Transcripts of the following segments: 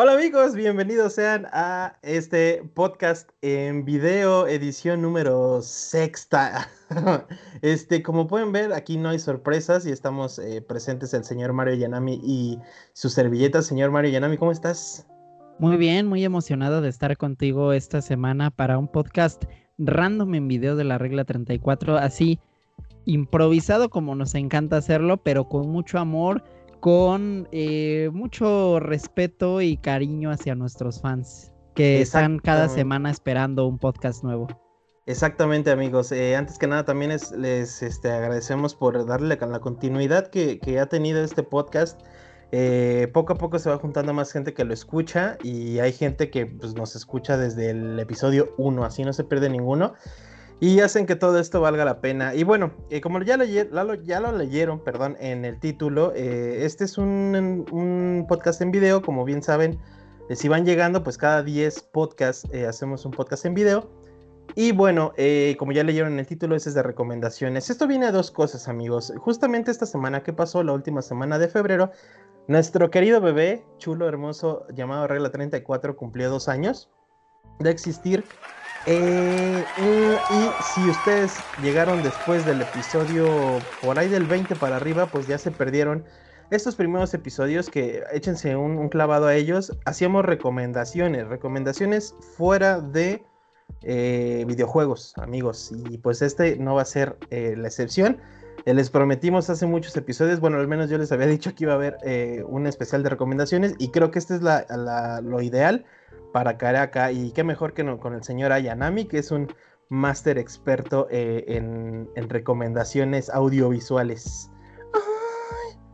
Hola amigos, bienvenidos sean a este podcast en video, edición número sexta. Este, como pueden ver, aquí no hay sorpresas y estamos eh, presentes el señor Mario Yanami y su servilleta. Señor Mario Yanami, ¿cómo estás? Muy bien, muy emocionado de estar contigo esta semana para un podcast random en video de la regla 34, así improvisado como nos encanta hacerlo, pero con mucho amor con eh, mucho respeto y cariño hacia nuestros fans que están cada semana esperando un podcast nuevo. Exactamente amigos, eh, antes que nada también les este, agradecemos por darle la, continuidad que, ha tenido este podcast. Eh, poco a poco se va juntando más gente que lo escucha y hay gente que pues, nos escucha desde el episodio 1, así no se pierde ninguno y hacen que todo esto valga la pena. Y bueno, eh, como ya, ya, lo leyeron perdón, en el título, eh, este es un, podcast en video, como bien saben, eh, si van llegando, pues cada 10 podcasts hacemos un podcast en video. Y bueno, como ya leyeron en el título, ese es de recomendaciones. Esto viene a dos cosas, amigos. Justamente esta semana que pasó, la última semana de febrero, nuestro querido bebé, chulo, hermoso, llamado Regla 34, cumplió dos años de existir. Eh, y, si ustedes llegaron después del episodio por ahí del 20 para arriba, pues ya se perdieron estos primeros episodios que échense un, clavado a ellos. Hacíamos recomendaciones, recomendaciones fuera de eh, videojuegos, amigos. Y pues este no va a ser eh, la excepción. les prometimos hace muchos episodios, bueno, al menos yo les había dicho que iba a haber un especial de recomendaciones y creo que este es lo ideal para caer acá. Y qué mejor que no, con el señor Ayanami, que es un máster experto eh, en, recomendaciones audiovisuales.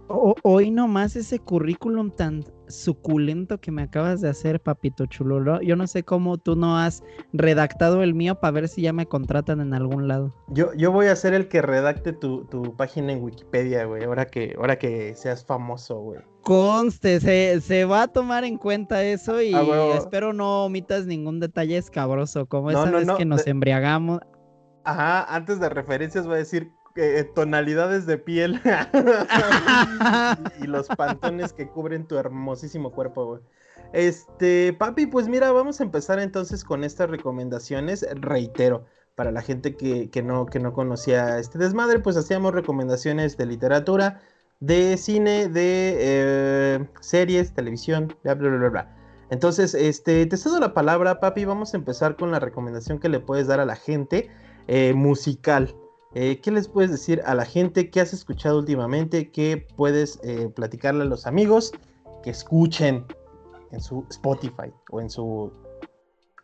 Hoy nomás ese currículum tan suculento que me acabas de hacer, papito chulo. Yo no sé cómo tú no has redactado el mío para ver si ya me contratan en algún lado. Yo, yo voy a ser el que redacte tu, página en Wikipedia, güey, ahora que, ahora que seas famoso, güey. Conste, se, va a tomar en cuenta eso y ah, espero no omitas ningún detalle escabroso, como esa vez que nos embriagamos. Ajá, antes de referencias voy a decir eh, tonalidades de piel y, los pantones que cubren tu hermosísimo cuerpo, güey. Este, papi, pues mira, vamos a empezar entonces con estas recomendaciones. Reitero, para la gente que, no, que no conocía este desmadre, pues hacíamos recomendaciones de literatura, de cine, de eh, series, televisión, bla, bla, bla, bla. Entonces, este, te cedo la palabra, papi. Vamos a empezar con la recomendación que le puedes dar a la gente eh, musical. Eh, ¿Qué les puedes decir a la gente? ¿Qué has escuchado últimamente? ¿Qué puedes eh, platicarle a los amigos que escuchen en su Spotify o en su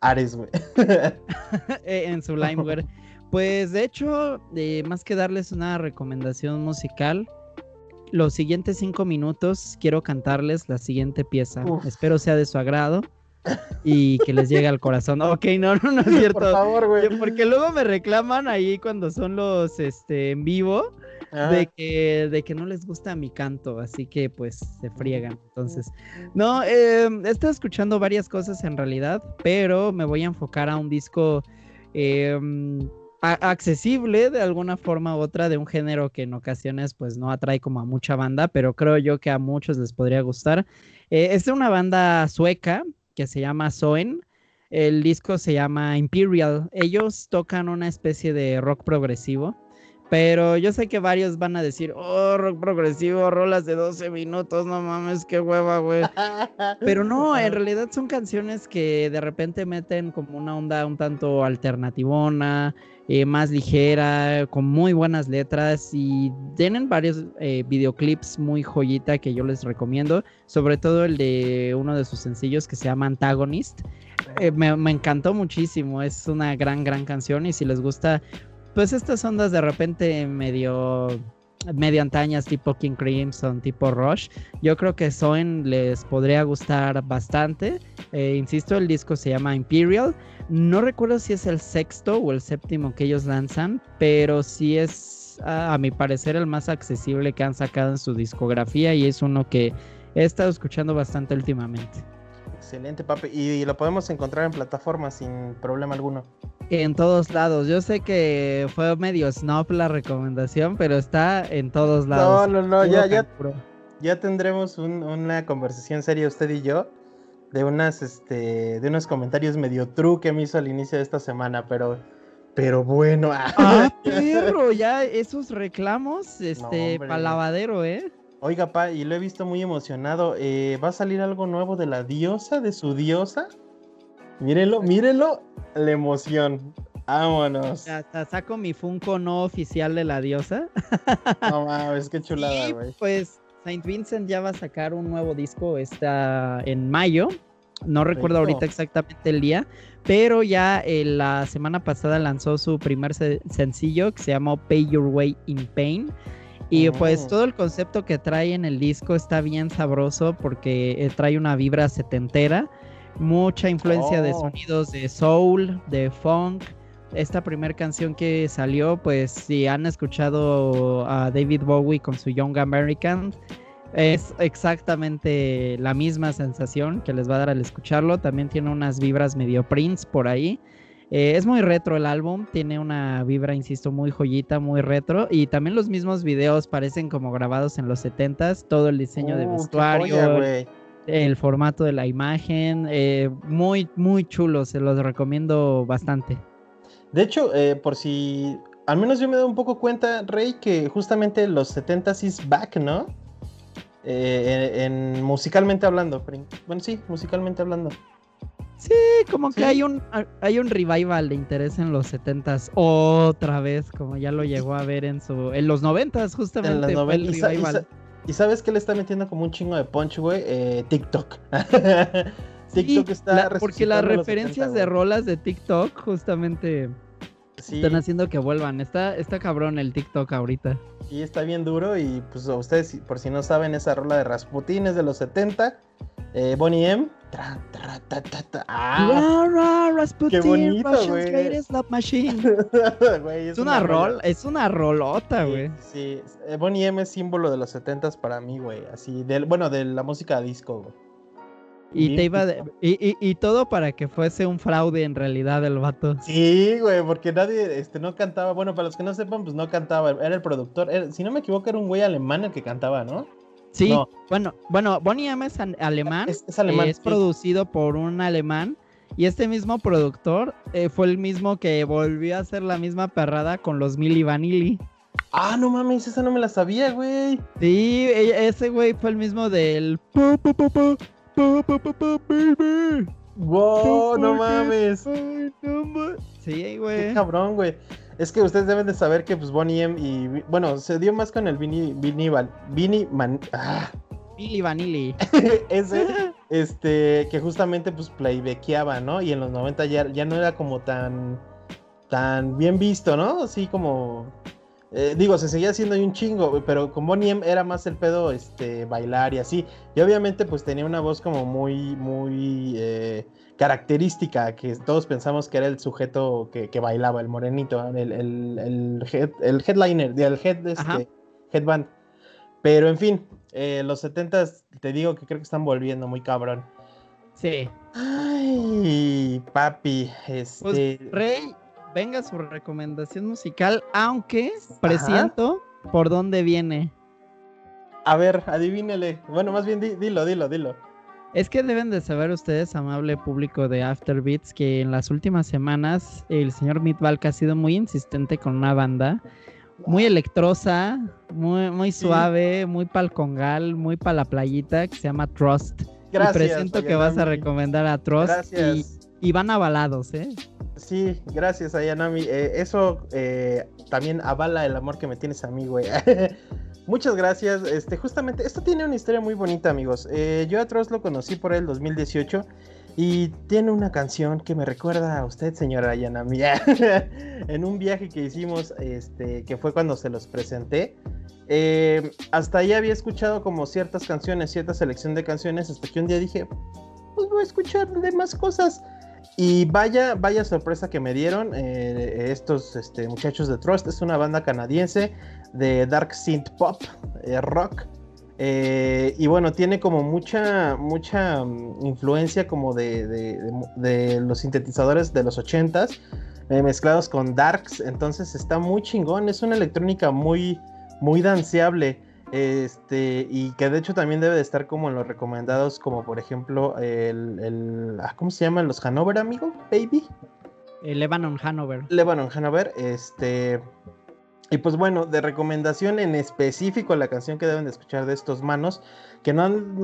Ares, güey? Eh, en su Limeware. Pues de hecho, más que darles una recomendación musical, los siguientes cinco minutos quiero cantarles la siguiente pieza. Espero sea de su agrado y que les llegue al corazón. Ok, no, no, no es cierto. Por favor, güey. Porque luego me reclaman ahí cuando son los este en vivo de que, de que no les gusta mi canto, así que pues se friegan. Entonces, no, eh, he estado escuchando varias cosas en realidad, pero me voy a enfocar a un disco em, accesible de alguna forma u otra de un género que en ocasiones pues no atrae como a mucha banda, pero creo yo que a muchos les podría gustar. Eh, es de una banda sueca que se llama Soen. El disco se llama Imperial. Ellos tocan una especie de rock progresivo. Pero yo sé que varios van a decir, oh, rock progresivo, rolas de 12 minutos, no mames, qué hueva, güey. Pero no, en realidad son canciones que de repente meten como una onda un tanto alternativona, eh, más ligera, con muy buenas letras y tienen varios eh, videoclips muy joyita que yo les recomiendo, sobre todo el de uno de sus sencillos que se llama Antagonist. Eh, me, me, encantó muchísimo, es una gran, gran canción y si les gusta, pues estas ondas de repente medio medio antañas tipo King Crimson, tipo Rush. Yo creo que Soen les podría gustar bastante. insisto, el disco se llama Imperial. No recuerdo si es el sexto o el séptimo que ellos lanzan, pero sí es, a, mi parecer, el más accesible que han sacado en su discografía y es uno que he estado escuchando bastante últimamente. Excelente, papi. Y, lo podemos encontrar en plataformas sin problema alguno. En todos lados. Yo sé que fue medio snob la recomendación, pero está en todos lados. No, no, no, ya, ya, ya tendremos una conversación seria usted y yo de unas, este, de unos comentarios medio true que me hizo al inicio de esta semana, pero, pero bueno. Ah, perro, ya esos reclamos, este, palavadero, ¿eh? Oiga, pa, y lo he visto muy emocionado. Eh, ¿Va a salir algo nuevo de la diosa, de su diosa? Mírenlo, mírenlo, la emoción. Vámonos. saco mi Funko no oficial de la diosa. No mames, qué chulada, güey. Pues Saint Vincent ya va a sacar un nuevo disco, está en mayo. No recuerdo ahorita exactamente el día, pero ya eh, la semana pasada lanzó su primer sencillo que se llamó Pay Your Way in Pain. Y pues todo el concepto que trae en el disco está bien sabroso porque eh, trae una vibra setentera, mucha influencia de oh. sonidos de soul, de funk. Esta primera canción que salió, pues si han escuchado a David Bowie con su Young American, es exactamente la misma sensación que les va a dar al escucharlo. También tiene unas vibras medio Prince por ahí. Eh, es muy retro el álbum, tiene una vibra, insisto, muy joyita, muy retro. Y también los mismos videos parecen como grabados en los 70s. Todo el diseño de uh, vestuario, el formato de la imagen. Eh, muy, muy chulo, se los recomiendo bastante. De hecho, eh, por si. Al menos yo me doy un poco cuenta, Rey, que justamente los 70s is back, ¿no? en, musicalmente hablando. Bueno, sí, musicalmente hablando. Sí, como que hay un hay un revival de interés en los 70s otra vez, como ya lo llegó a ver en su en los 90s justamente el revival. Y, sabes que le está metiendo como un chingo de punch, güey? Eh, TikTok. TikTok está porque las referencias de rolas de TikTok justamente están haciendo que vuelvan. Está, está cabrón el TikTok ahorita. Y está bien duro. Y pues ustedes, por si no saben, esa rola de Rasputin es de los 70. Eh, Bonnie M. ah, Rasputin, qué bonito, güey. Machine. es, una, rol, es una rolota, güey. Sí, eh, Bonnie M es símbolo de los 70 para mí, güey. Así, del, bueno, de la música disco, güey. Y te iba y, y, todo para que fuese un fraude en realidad el vato. Sí, güey, porque nadie este, no cantaba. Bueno, para los que no sepan, pues no cantaba. Era el productor. si no me equivoco, era un güey alemán el que cantaba, ¿no? Sí, bueno, bueno, Bonnie M es alemán. Es, alemán. es producido por un alemán. Y este mismo productor eh, fue el mismo que volvió a hacer la misma perrada con los Milli Vanilli. Ah, no mames, esa no me la sabía, güey. Sí, e, ese güey fue el mismo del. Wow, no mames. Sí, güey. Qué cabrón, güey. Es que ustedes deben de saber que pues Bonnie M y bueno, se dio más con el Vini Vini Vini Man, ah. Billy Vanilli. Ese este que justamente pues playbackeaba, ¿no? Y en los 90 ya, ya no era como tan tan bien visto, ¿no? Así como eh, digo, se seguía haciendo ahí un chingo, pero con Bonnie M era más el pedo este, bailar y así. Y obviamente pues tenía una voz como muy, muy eh, característica, que todos pensamos que era el sujeto que, bailaba, el morenito, el, el, el, headliner, el head, este, headband. Pero en fin, eh, los 70 te digo que creo que están volviendo muy cabrón. Sí. Ay, papi, este... Pues, Rey, venga su recomendación musical, aunque presiento por dónde viene. A ver, adivínele. Bueno, más bien dilo, dilo, dilo. Es que deben de saber ustedes, amable público de Afterbeats, que en las últimas semanas el señor Mitvalk ha sido muy insistente con una banda muy electrosa, muy, muy suave, muy palcongal, muy para la playita, que se llama Trust. Gracias. Y presiento que vas a recomendar a Trust y, y, van avalados, ¿eh? Sí, gracias, Ayanami. Eh, eso eh, también avala el amor que me tienes a mí, güey. Muchas gracias. Este, justamente, esto tiene una historia muy bonita, amigos. Eh, yo a Trost lo conocí por el 2018 y tiene una canción que me recuerda a usted, señora Ayanami. en un viaje que hicimos, este, que fue cuando se los presenté. hasta ahí había escuchado como ciertas canciones, cierta selección de canciones, hasta que un día dije, pues voy a escuchar demás cosas. Y vaya, vaya sorpresa que me dieron eh, estos este, muchachos de Trust. Es una banda canadiense de dark synth pop, eh, rock. Eh, y bueno, tiene como mucha, mucha mm, influencia como de, los sintetizadores de los 80s, mezclados con darks. Entonces está muy chingón. Es una electrónica muy, muy danceable. Este, y que de hecho también debe de estar como en los recomendados, como por ejemplo el, el ah, ¿cómo se llaman los Hanover, amigo? Baby. El Lebanon Hanover. Lebanon Hanover, este. Y pues bueno, de recomendación en específico la canción que deben de escuchar de estos manos, que no han...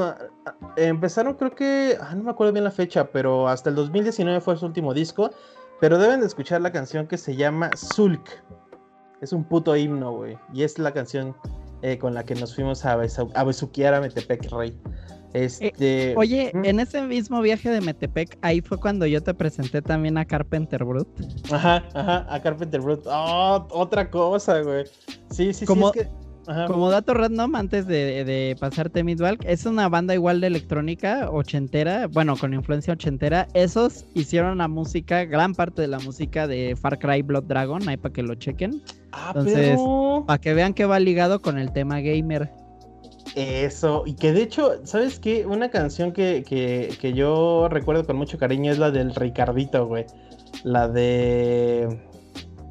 empezaron creo que... Ah, no me acuerdo bien la fecha, pero hasta el 2019 fue su último disco, pero deben de escuchar la canción que se llama Zulk. Es un puto himno, güey. Y es la canción eh, con la que nos fuimos a, a besuquear a Metepec Rey. Este... Eh, oye, en ese mismo viaje de Metepec, ahí fue cuando yo te presenté también a Carpenter Brut. Ajá, ajá, a Carpenter Brut. Oh, otra cosa, güey. Sí, sí, como, sí. Es que... Como dato random, antes de, de pasarte Midwalk, es una banda igual de electrónica, ochentera, bueno, con influencia ochentera. Esos hicieron la música, gran parte de la música de Far Cry Blood Dragon, ahí para que lo chequen. Ah, Entonces, para que vean que va ligado con el tema gamer. Eso, y que de hecho, ¿sabes qué? Una canción que, que, yo recuerdo con mucho cariño es la del Ricardito, güey. La de...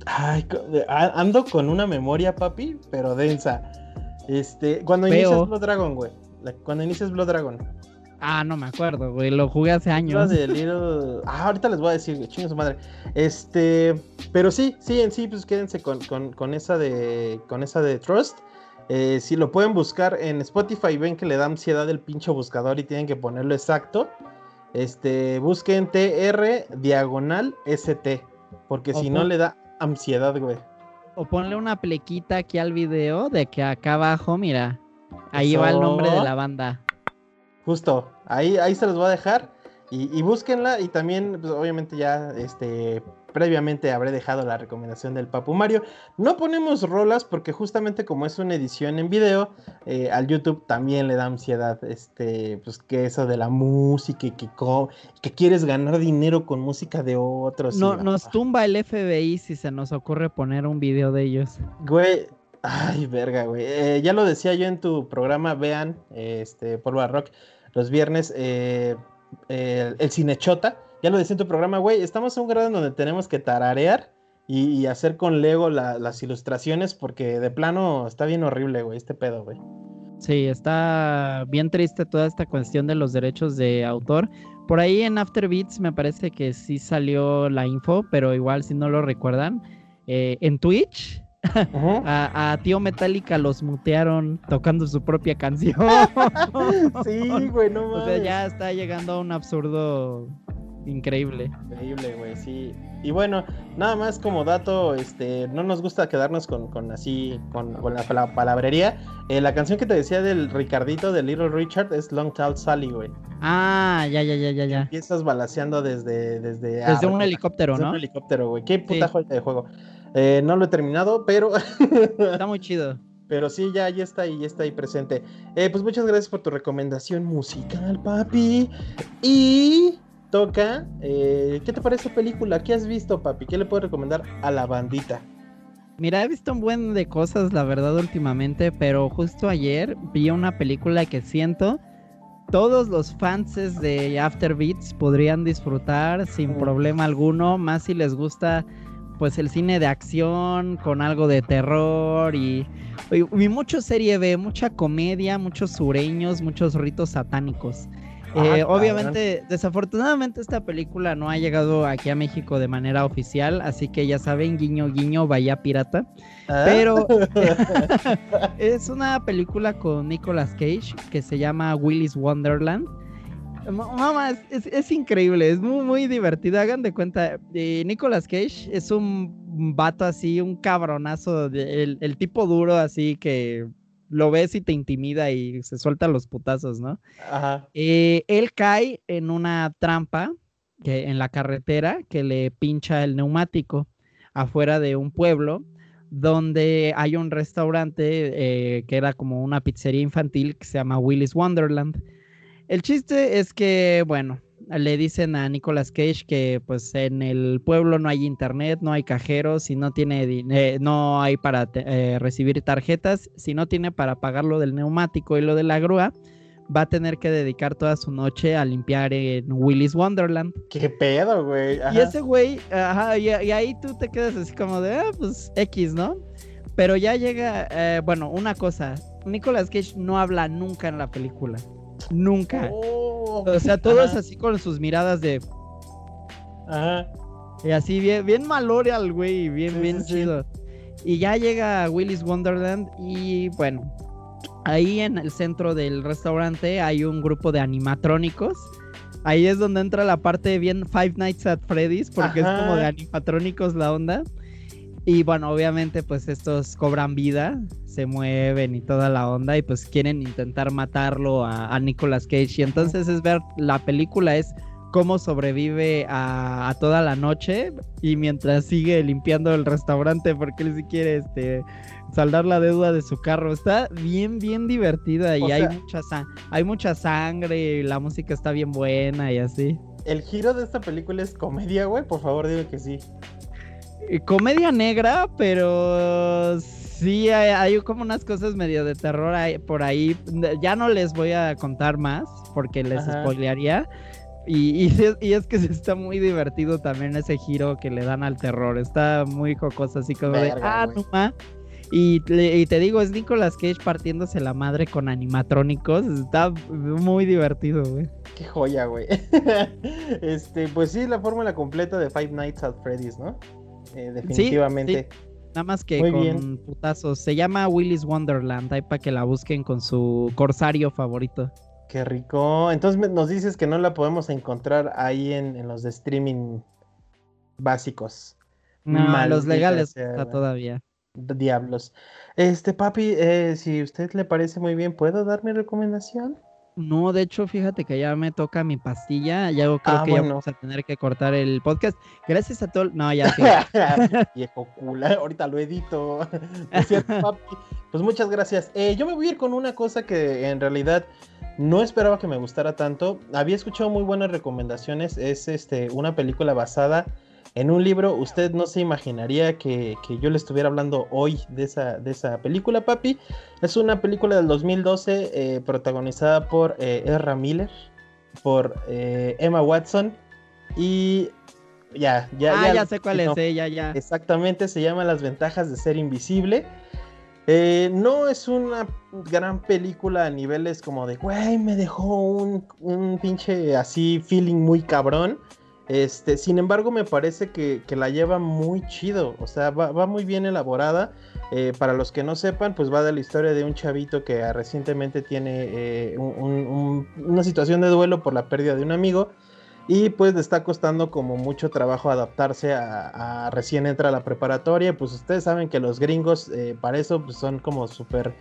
Ay, ando con una memoria, papi, pero densa. Este, cuando inicias Blood Dragon, güey. Cuando inicias Blood Dragon. Ah, no me acuerdo, güey. Lo jugué hace años. Ah, ahorita les voy a decir, chingo su madre. Este, pero sí, sí, en sí, pues quédense con, con, con esa de. Con esa de Trust. Eh, si lo pueden buscar en Spotify, ven que le da ansiedad el pinche buscador y tienen que ponerlo exacto. Este, busquen TR diagonal ST, porque si no le da ansiedad, güey. O ponle una plequita aquí al video de que acá abajo, mira, ahí va el nombre de la banda. Justo, ahí, ahí se los voy a dejar. Y, búsquenla y también, pues, obviamente ya, este, previamente habré dejado la recomendación del Papu Mario. No ponemos rolas porque justamente como es una edición en video, eh, al YouTube también le da ansiedad, este, pues que eso de la música y que, que quieres ganar dinero con música de otros. No, nos tumba el FBI si se nos ocurre poner un video de ellos. Güey, Ay, verga, güey. Eh, ya lo decía yo en tu programa, vean, este, Polvo Rock, los viernes. Eh, el, cinechota, ya lo decía en tu programa, güey, estamos en un grado en donde tenemos que tararear y, hacer con Lego las ilustraciones porque de plano está bien horrible, güey, este pedo, güey. Sí, está bien triste toda esta cuestión de los derechos de autor. Por ahí en After Beats me parece que sí salió la info, pero igual si no lo recuerdan, eh, en Twitch a, Tío Metallica los mutearon tocando su propia canción. sí, güey, no mames. O sea, ya está llegando a un absurdo increíble. Increíble, güey, sí. Y bueno, nada más como dato, este, no nos gusta quedarnos con, así, con, la, palabrería. Eh, la canción que te decía del Ricardito, de Little Richard, es Long Tall Sally, güey. Ah, ya, ya, ya, ya, ya. Empiezas balaseando desde... Desde, desde un helicóptero, ¿no? Desde un helicóptero, güey. Qué puta sí. de juego. Eh, no lo he terminado, pero. está muy chido. Pero sí, ya, ya está ahí, ya está ahí presente. Eh, pues muchas gracias por tu recomendación musical, papi. Y toca. Eh, ¿Qué te parece película? ¿Qué has visto, papi? ¿Qué le puedo recomendar a la bandita? Mira, he visto un buen de cosas, la verdad, últimamente, pero justo ayer vi una película que siento todos los fans de After Beats podrían disfrutar sin problema alguno, más si les gusta pues el cine de acción con algo de terror y, y, mucho serie B, mucha comedia, muchos sureños, muchos ritos satánicos. Eh, obviamente, desafortunadamente esta película no ha llegado aquí a México de manera oficial, así que ya saben, guiño, guiño, vaya pirata. Ah. Pero es una película con Nicolas Cage que se llama Willy's Wonderland. Mamá, es, increíble, es muy, muy divertido. Hagan de cuenta, eh, Nicolas Cage es un vato así, un cabronazo, el, tipo duro así que lo ves y te intimida y se suelta los putazos, ¿no? Ajá. Eh, él cae en una trampa que, en la carretera que le pincha el neumático afuera de un pueblo donde hay un restaurante eh, que era como una pizzería infantil que se llama Willy's Wonderland. El chiste es que, bueno, le dicen a Nicolas Cage que pues en el pueblo no hay internet, no hay cajeros, y no tiene eh, no hay para eh, recibir tarjetas, si no tiene para pagar lo del neumático y lo de la grúa, va a tener que dedicar toda su noche a limpiar en Willy's Wonderland. ¿Qué pedo, güey? Y ese güey, ajá, y, ahí tú te quedas así como de, ah, pues X, ¿no? Pero ya llega, eh, bueno, una cosa, Nicolas Cage no habla nunca en la película. Nunca. Oh, O sea, todo es ajá, así con sus miradas de. ajá. Y así bien, bien al güey, bien, Sí, bien sí, chido. Y ya llega Willis Wonderland y bueno, ahí en el centro del restaurante hay un grupo de animatrónicos. Ahí es donde entra la parte bien Five Nights at Freddy's, porque es como de animatrónicos la onda. Y bueno, obviamente pues estos cobran vida, se mueven y toda la onda y pues quieren intentar matarlo a, a Nicolas Cage. Y entonces es ver, la película es cómo sobrevive a, a toda la noche y mientras sigue limpiando el restaurante porque él sí quiere este, saldar la deuda de su carro. Está bien, bien divertida y O hay, sea- mucha hay mucha sangre y la música está bien buena y así. ¿El giro de esta película es comedia, güey? Por favor, dime que sí. Eh, Comedia negra, pero sí hay, hay como unas cosas medio de terror ahí- por ahí. Ya no les voy a contar más porque les Ajá. spoilearía. Y, y es- y es que está muy divertido también ese giro que le dan al terror. Está muy jocoso, así como de, ah, no ma". Y, le- y te digo, es Nicolas Cage partiéndose la madre con animatrónicos. Está muy divertido, güey. Qué joya, güey. este, pues sí, la fórmula completa de Five Nights at Freddy's, ¿no? Eh, definitivamente. Nada más que Muy con bien. putazos. Se llama Willis Wonderland. Ahí para que la busquen con su corsario favorito. Qué rico. Entonces nos dices que no la podemos encontrar ahí en, en los de streaming básicos. No, los legales sea, está güey. todavía. Diablos. Este, papi, eh, si a usted le parece muy bien, ¿puedo dar mi recomendación? No, de hecho, fíjate que ya me toca mi pastilla. Ya creo Ah, que ya vamos a tener que cortar el podcast. Gracias a todo. No, ya. Viejo cula, ahorita lo edito. Pues muchas gracias. Eh, yo me voy a ir con una cosa que en realidad no esperaba que me gustara tanto. Había escuchado muy buenas recomendaciones. Es este una película basada en un libro. Usted no se imaginaría que, que yo le estuviera hablando hoy de esa, de esa película, papi. Es una película del 2012 eh, protagonizada por eh, Ezra Miller, por eh, Emma Watson y ya, ya, ah, ya, sé cuál no. es, eh, ya, ya. Exactamente, se llama Las ventajas de ser invisible. Eh, no es una gran película a niveles como de, güey, me dejó un, un pinche así feeling muy cabrón. Este, sin embargo, me parece que, que la lleva muy chido, o sea, va, va muy bien elaborada. Eh, para los que no sepan, pues va de la historia de un chavito que ah, recientemente tiene eh, un- un- un- una situación de duelo por la pérdida de un amigo. Y pues le está costando como mucho trabajo adaptarse a, a recién entra a la preparatoria. Pues ustedes saben que los gringos eh, para eso pues, son como súper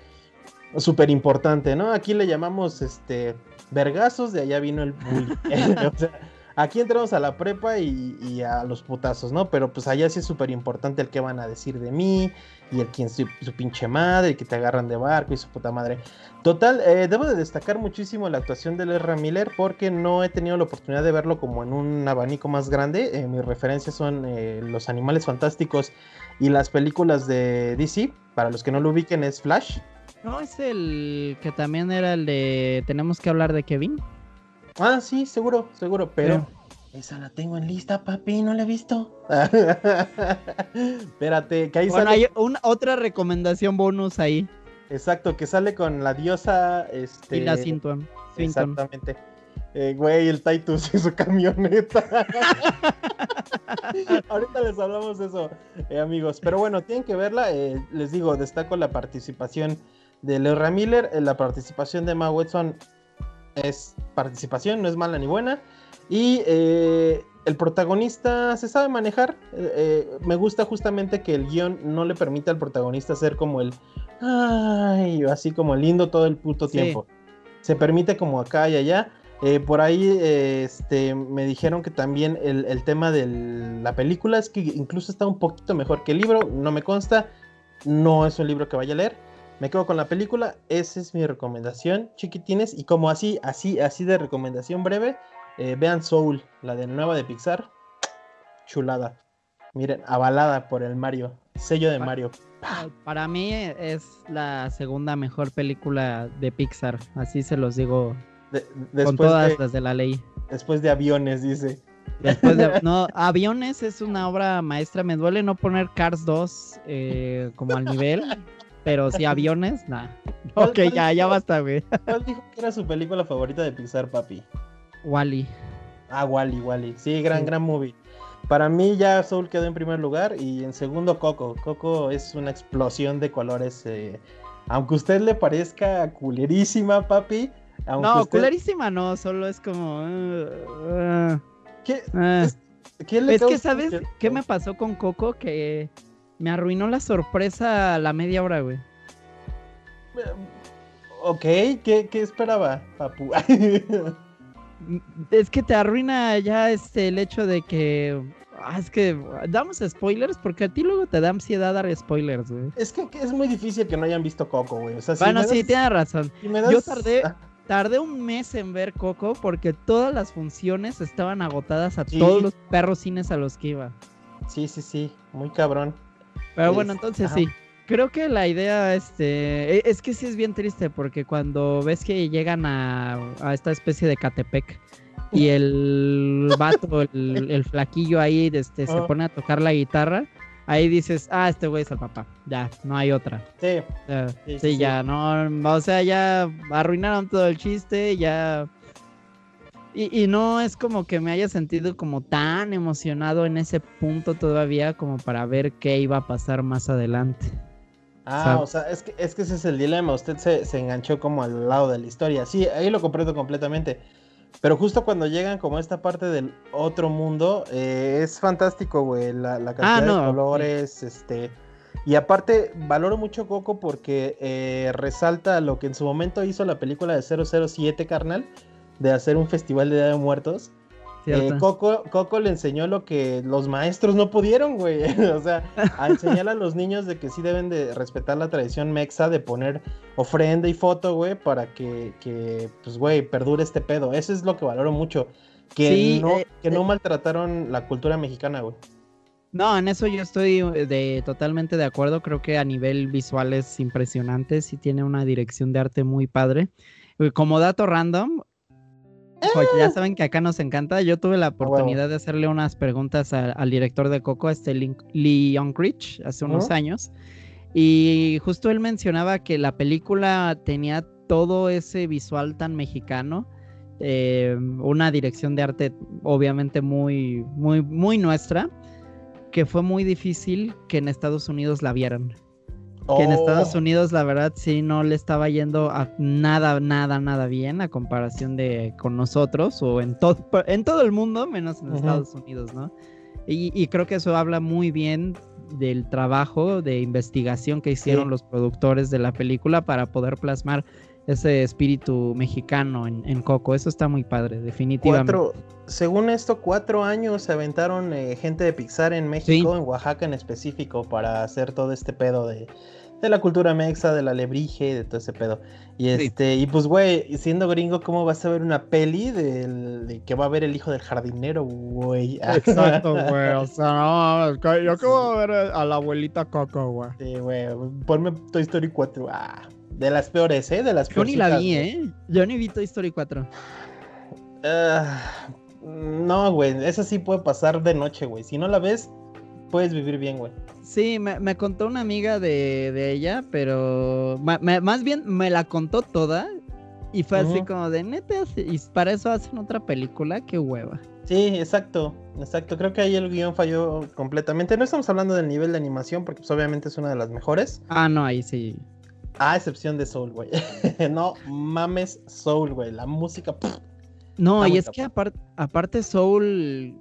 súper importante, ¿no? Aquí le llamamos este vergazos, de allá vino el bullying. o sea, aquí entramos a la prepa y, a los putazos, ¿no? Pero pues allá sí es súper importante el que van a decir de mí y el quien su, su pinche madre, y que te agarran de barco y su puta madre. Total, eh, debo de destacar muchísimo la actuación de Ezra Miller porque no he tenido la oportunidad de verlo como en un abanico más grande. Eh, mis referencias son eh, Los Animales Fantásticos y las películas de DC. Para los que no lo ubiquen es Flash. No, es el que también era el de Tenemos que hablar de Kevin. Ah, sí, seguro, seguro, pero esa la tengo en lista, papi, no la he visto. Espérate, que ahí Bueno, sale. hay una, otra recomendación bonus ahí. Exacto, que sale con la diosa. Este... Y la Sinton. Exactamente. Eh, güey, el Titus y su camioneta. Ahorita les hablamos de eso, eh, amigos. Pero bueno, tienen que verla. eh, les digo, destaco la participación de Leora Miller. eh, la participación de Emma Watson es participación, no es mala ni buena. Y eh, el protagonista se sabe manejar. eh, me gusta justamente que el guion no le permite al protagonista ser como el. Ay, así como lindo todo el puto Sí. tiempo. Se permite como acá y allá. Eh, por ahí este, me dijeron que también el, el tema de la película es que incluso está un poquito mejor que el libro. No me consta. No es un libro que vaya a leer. Me quedo con la película. Esa es mi recomendación, chiquitines. Y como así, así, así de recomendación breve, eh, vean Soul, la de nueva de Pixar. Chulada. Miren, avalada por el Mario. Sello de Mario. Para mí es la segunda mejor película de Pixar. Así se los digo De- con todas de, las de la ley. después de aviones, dice. Después de, no, Aviones es una obra maestra. Me duele no poner Cars 2 eh, como al nivel. Pero si aviones, nada. Ok, ya, ya basta, güey. ¿Cuál dijo que era su película favorita de Pixar, papi? Wally. Ah, Wally, Wally. Sí, gran, gran movie. Para mí ya Soul quedó en primer lugar y en segundo Coco. Coco es una explosión de colores. Eh, aunque a usted le parezca culerísima, papi. no, culerísima no, solo es como... Uh, ¿Qué? Uh. es que, ¿sabes qué me pasó con Coco? Que me arruinó la sorpresa a la media hora, güey. Ok, ¿qué, qué esperaba, papu? es que te arruina ya este el hecho de que ah, es que damos spoilers porque a ti luego te da ansiedad dar spoilers, güey. Es que es muy difícil que no hayan visto Coco, güey. bueno, sí, tienes razón. Yo tardé, ah. tardé un mes en ver Coco porque todas las funciones estaban agotadas a todos los perros cines a los que iba. Sí, sí, sí, muy cabrón. Pero bueno, entonces sí. Creo que la idea, este, e, es que sí es bien triste porque cuando ves que llegan a, esta especie de Catepec y el vato, el, flaquillo ahí, este, se pone a tocar la guitarra, ahí dices, ah, este güey es el papá, ya, no hay otra. Sí. sí, ya, no, o sea, ya arruinaron todo el chiste, ya... Y, y, no es como que me haya sentido como tan emocionado en ese punto todavía como para ver qué iba a pasar más adelante. Ah, o sea, es que, es que ese es el dilema. Usted se, enganchó como al lado de la historia. Sí, ahí lo comprendo completamente. Pero justo cuando llegan como esta parte del otro mundo, eh, es fantástico, güey. La, la cantidad ah, de colores, este. Y aparte, valoro mucho Coco porque eh, resalta lo que en su momento hizo la película de 007, carnal, de hacer un festival de Día de Muertos. Eh, Coco, Coco le enseñó lo que los maestros no pudieron, güey. o sea, a enseñar a los niños de que sí deben de respetar la tradición mexa de poner ofrenda y foto, güey, para que, que pues, güey, perdure este pedo. Eso es lo que valoro mucho. Que, no, eh, que no eh. maltrataron la cultura mexicana, güey. No, en eso yo estoy de, totalmente de acuerdo. Creo que a nivel visual es impresionante. Sí tiene una dirección de arte muy padre. Como dato random, ya saben que acá nos encanta. Yo tuve la oportunidad de hacerle unas preguntas al director de Coco, este Lee Unkrich, hace unos años. Y justo él mencionaba que la película tenía todo ese visual tan mexicano. Eh, una dirección de arte obviamente muy, muy, muy nuestra, que fue muy difícil que en Estados Unidos la vieran. Que en Estados oh. Unidos, la verdad, sí no le estaba yendo a nada, nada, nada bien a comparación de con nosotros o en todo, en todo el mundo, menos en Estados Unidos, ¿no? Y, creo que eso habla muy bien del trabajo de investigación que hicieron los productores de la película para poder plasmar ese espíritu mexicano en, Coco. Eso está muy padre, definitivamente. según esto, cuatro años se aventaron eh, gente de Pixar en México, en Oaxaca en específico, para hacer todo este pedo de, de la cultura mexa, de la lebrige, de todo ese pedo. Y este, y pues, güey, siendo gringo, ¿cómo vas a ver una peli de, que va a ver el hijo del jardinero, güey? Exacto, güey. O sea, no, yo que voy a ver a la abuelita Coco, güey. Sí, güey. Ponme Toy Story 4. Ah, de las peores, ¿eh? De las peores. Yo ni la vi, ¿eh? Yo ni vi Toy Story 4. Ah, no, güey. Esa sí puede pasar de noche, güey. Si no la ves, puedes vivir bien, güey. Sí, me, contó una amiga de, ella, pero más bien me la contó toda y fue así como de neta, y para eso hacen otra película, qué hueva. Sí, exacto, exacto. Creo que ahí el guion falló completamente. No estamos hablando del nivel de animación, porque pues, obviamente es una de las mejores. Ah, no, ahí sí. A excepción de Soul, güey. no mames Soul, güey. La música. no, y es que aparte Soul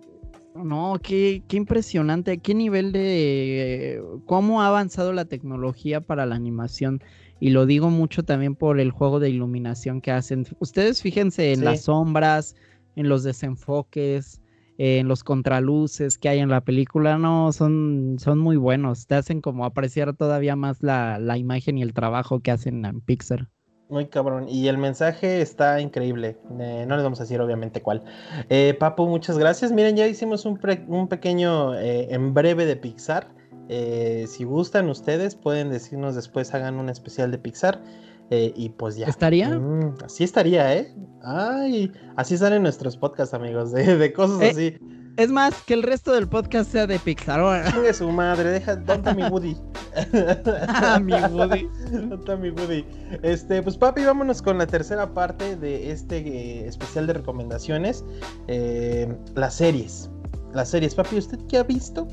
no, qué, qué impresionante, qué nivel de cómo ha avanzado la tecnología para la animación. Y lo digo mucho también por el juego de iluminación que hacen. Ustedes fíjense en las sombras, en los desenfoques, en los contraluces que hay en la película. No, son, son muy buenos. Te hacen como apreciar todavía más la, la imagen y el trabajo que hacen en Pixar. Muy cabrón. Y el mensaje está increíble. Eh, no les vamos a decir obviamente cuál. Eh, Papu, muchas gracias. Miren, ya hicimos un, pequeño eh, en breve de Pixar. si gustan ustedes, pueden decirnos después, hagan un especial de Pixar. Y pues ya. ¿Estaría? Mm, así estaría, ¿eh? Ay, así salen nuestros podcasts, amigos, de, cosas así. Es más, que el resto del podcast sea de Pixar. De su madre, deja, ¿dónde mi Woody? Ah, mi Woody. Mi Woody. Este, pues papi, vámonos con la tercera parte de este eh, especial de recomendaciones. Eh, las series. Las series. Papi, ¿usted qué ha visto?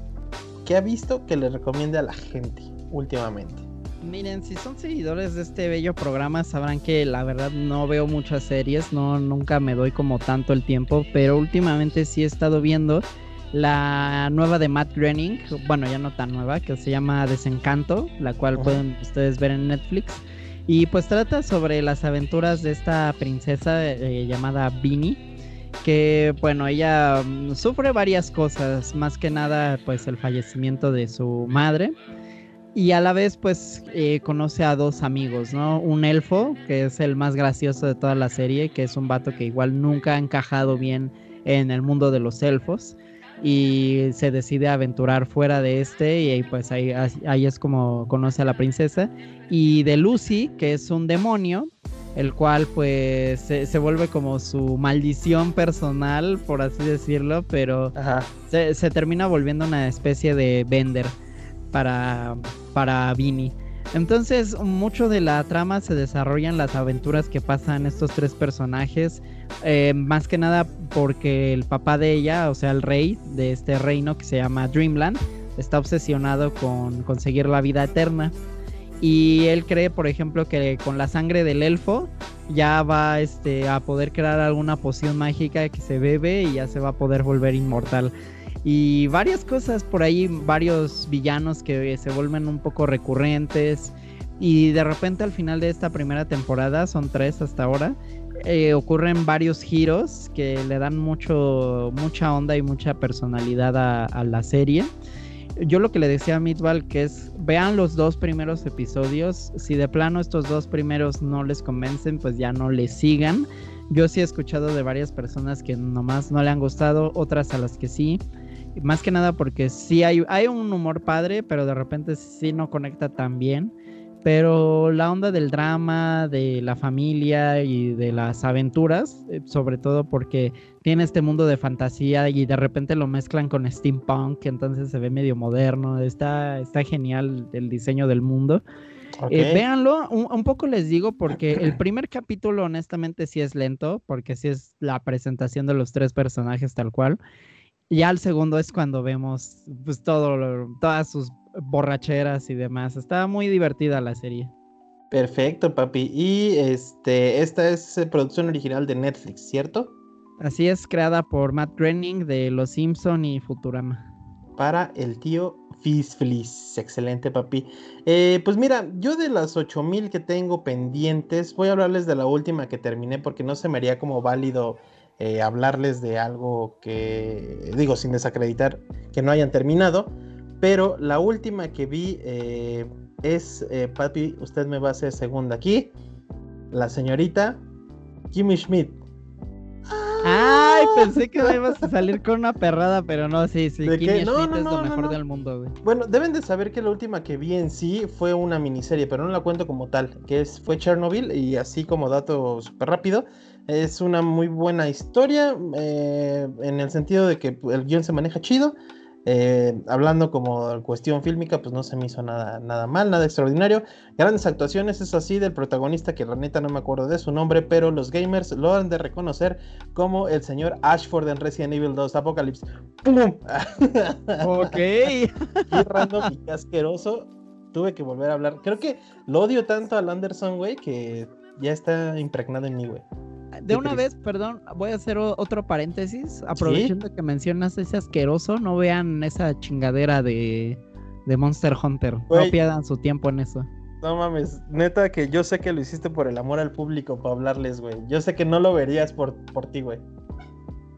¿Qué ha visto que le recomiende a la gente últimamente? Miren, si son seguidores de este bello programa, sabrán que la verdad no veo muchas series, no, nunca me doy como tanto el tiempo, pero últimamente sí he estado viendo la nueva de Matt Groening, bueno, ya no tan nueva, que se llama Desencanto, la cual pueden ustedes ver en Netflix. Y pues trata sobre las aventuras de esta princesa eh, llamada Beanie, que bueno, ella mm, sufre varias cosas, más que nada pues el fallecimiento de su madre. Y a la vez, pues, eh, conoce a dos amigos, ¿no? Un elfo, que es el más gracioso de toda la serie, que es un vato que igual nunca ha encajado bien en el mundo de los elfos. Y se decide aventurar fuera de este, y ahí, pues ahí, ahí es como conoce a la princesa. Y de Lucy, que es un demonio, el cual pues se, se vuelve como su maldición personal, por así decirlo, pero se, se termina volviendo una especie de vender para, para Vini. Entonces, mucho de la trama se desarrolla en las aventuras que pasan estos tres personajes. eh, más que nada porque el papá de ella, o sea, el rey de este reino que se llama Dreamland, está obsesionado con conseguir la vida eterna. Y él cree, por ejemplo, que con la sangre del elfo ya va este, a poder crear alguna poción mágica que se bebe y ya se va a poder volver inmortal. Y varias cosas por ahí, varios villanos que se vuelven un poco recurrentes. Y de repente al final de esta primera temporada, son tres hasta ahora, eh, ocurren varios giros que le dan mucho, mucha onda y mucha personalidad a, a la serie. Yo lo que le decía a Mitval que es vean los dos primeros episodios. Si de plano estos dos primeros no les convencen, pues ya no les sigan. Yo sí he escuchado de varias personas que nomás no le han gustado, otras a las que sí. Más que nada porque sí hay, hay un humor padre, pero de repente sí no conecta tan bien. Pero la onda del drama, de la familia y de las aventuras, eh, sobre todo porque tiene este mundo de fantasía y de repente lo mezclan con steampunk, entonces se ve medio moderno, está, está genial el diseño del mundo. Ok. Eh, véanlo, un, un poco les digo porque el primer capítulo honestamente sí es lento, porque sí es la presentación de los tres personajes tal cual. Ya el segundo es cuando vemos pues todo, todas sus borracheras y demás. Está muy divertida la serie. Perfecto, papi. Y este, esta es eh, producción original de Netflix, ¿cierto? Así es creada por Matt Groening de Los Simpson y Futurama. Para el tío Fisflis. Excelente, papi. Eh, pues mira, yo de las 8000 que tengo pendientes, voy a hablarles de la última que terminé porque no se me haría como válido eh, hablarles de algo que, digo, sin desacreditar que no hayan terminado. Pero la última que vi eh, es, eh, papi, usted me va a hacer segunda aquí, la señorita Kimmy Schmidt. Ay, pensé que ibas a salir con una perrada, pero no, sí, sí. ¿De Kimmy Schmidt no, es no, lo mejor no. del mundo, güey. Bueno, deben de saber que la última que vi en sí fue una miniserie, pero no la cuento como tal, que es, fue Chernobyl y así como dato súper rápido, es una muy buena historia eh, en el sentido de que el guion se maneja chido, eh, hablando como cuestión fílmica, pues no se me hizo nada, nada mal, nada extraordinario. Grandes actuaciones, eso así, del protagonista que la neta no me acuerdo de su nombre, pero los gamers lo han de reconocer como el señor Ashford en Resident Evil 2 Apocalypse. ¡Pum! Ok. qué random y qué asqueroso. Tuve que volver a hablar. Creo que lo odio tanto al Anderson, güey, que ya está impregnado en mí, güey. De una vez, perdón, voy a hacer otro paréntesis. Aprovechando que mencionas ese asqueroso, no vean esa chingadera de, de Monster Hunter. No pierdan su tiempo en eso. No mames, neta que yo sé que lo hiciste por el amor al público, para hablarles, güey. Yo sé que no lo verías por, por ti, güey.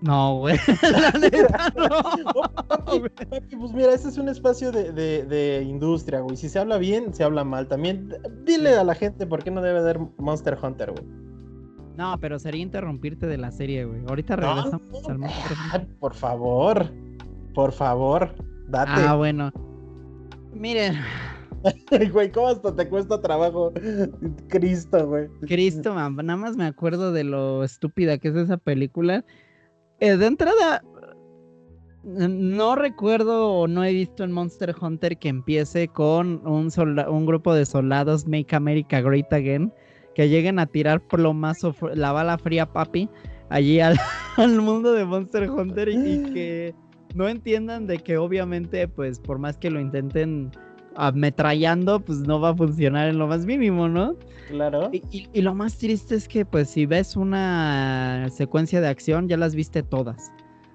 No, güey. La neta, no. Papi, papi, pues mira, este es un espacio de, de- de industria, güey. Si se habla bien, se habla mal. También dile a la gente por qué no debe ver Monster Hunter, güey. No, pero sería interrumpirte de la serie, güey. Ahorita regresamos no. al. Ay, por favor, por favor, date. Ah, bueno. Miren, Güey, ¿cómo hasta te cuesta trabajo? Cristo, güey. Cristo, man, nada más me acuerdo de lo estúpida que es esa película. Eh, de entrada, No recuerdo o no he visto en Monster Hunter que empiece con un, un grupo de soldados Make America Great Again que lleguen a tirar plomazo, la bala fría, papi, allí al, mundo de Monster Hunter y, que no entiendan de que obviamente, pues por más que lo intenten ametrallando, pues no va a funcionar en lo más mínimo, ¿no? Claro. Y, y, lo más triste es que, pues, si ves una secuencia de acción, ya las viste todas.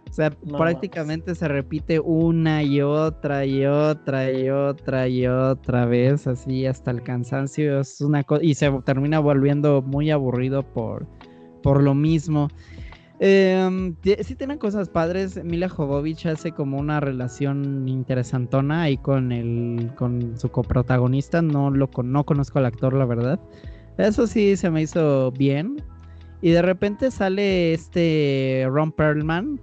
O sea, prácticamente se repite una y otra y otra y otra y otra vez, así hasta el cansancio. Es una y se termina volviendo muy aburrido por, por lo mismo. Eh, sí tienen cosas padres. Mila Jovovich hace como una relación interesantona ahí con el con su coprotagonista. No lo no conozco al actor, la verdad. Eso sí se me hizo bien. Y de repente sale este Ron Perlman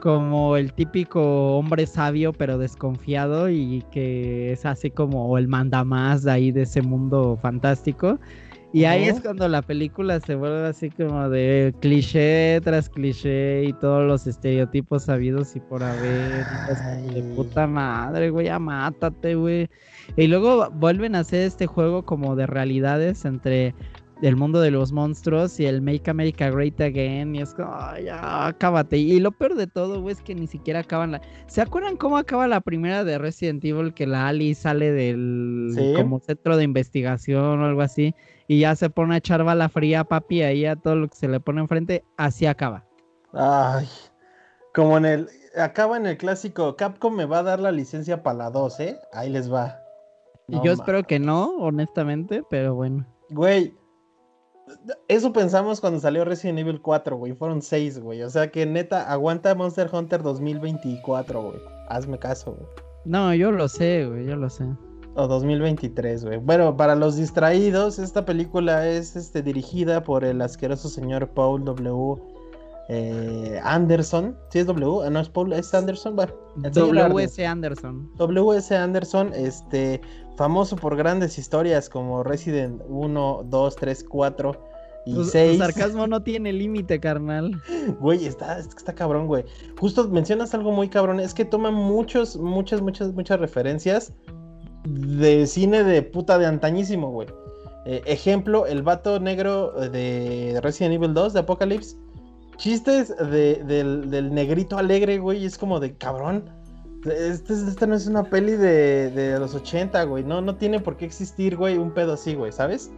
como el típico hombre sabio pero desconfiado y que es así como el mandamás de ahí de ese mundo fantástico. Y ahí es cuando la película se vuelve así como de cliché tras cliché y todos los estereotipos sabidos y por haber. De puta madre, güey, ya mátate, güey. Y luego vuelven a hacer este juego como de realidades entre del mundo de los monstruos y el Make America Great Again. Y es como, ya, acábate. Y lo peor de todo, güey, es que ni siquiera acaban la. ¿Se acuerdan cómo acaba la primera de Resident Evil? Que la Ali sale del como centro de investigación o algo así. Y ya se pone a echar bala fría, papi, ahí a todo lo que se le pone enfrente. Así acaba. Ay, como en el. Acaba en el clásico. Capcom me va a dar la licencia para la 2, ¿eh? Ahí les va. y yo espero que no, honestamente, pero bueno. Güey, eso pensamos cuando salió Resident Evil 4, güey. Fueron 6, güey. O sea que neta, aguanta Monster Hunter 2024, güey. Hazme caso, güey. No, yo lo sé, güey, yo lo sé. O 2023, güey. Bueno, para los distraídos, esta película es este, dirigida por el asqueroso señor Paul W. Eh, Anderson. ¿Sí es W? Ah, no es Paul, es Anderson. Bueno, W.S. Anderson. W.S. Anderson, este, famoso por grandes historias como Resident 1, 2, 3, 4 y 6. El sarcasmo no tiene límite, carnal. Güey, está, está cabrón, güey. Justo mencionas algo muy cabrón, es que toma muchos, muchas, muchas, muchas referencias de cine de puta de antañísimo, güey. Eh, ejemplo, el vato negro de Resident Evil 2 de Apocalypse. Chistes de, del, del negrito alegre, güey, es como de cabrón este, esta no es una peli de, los 80, güey. No, no tiene por qué existir, güey, un pedo así, güey, ¿sabes?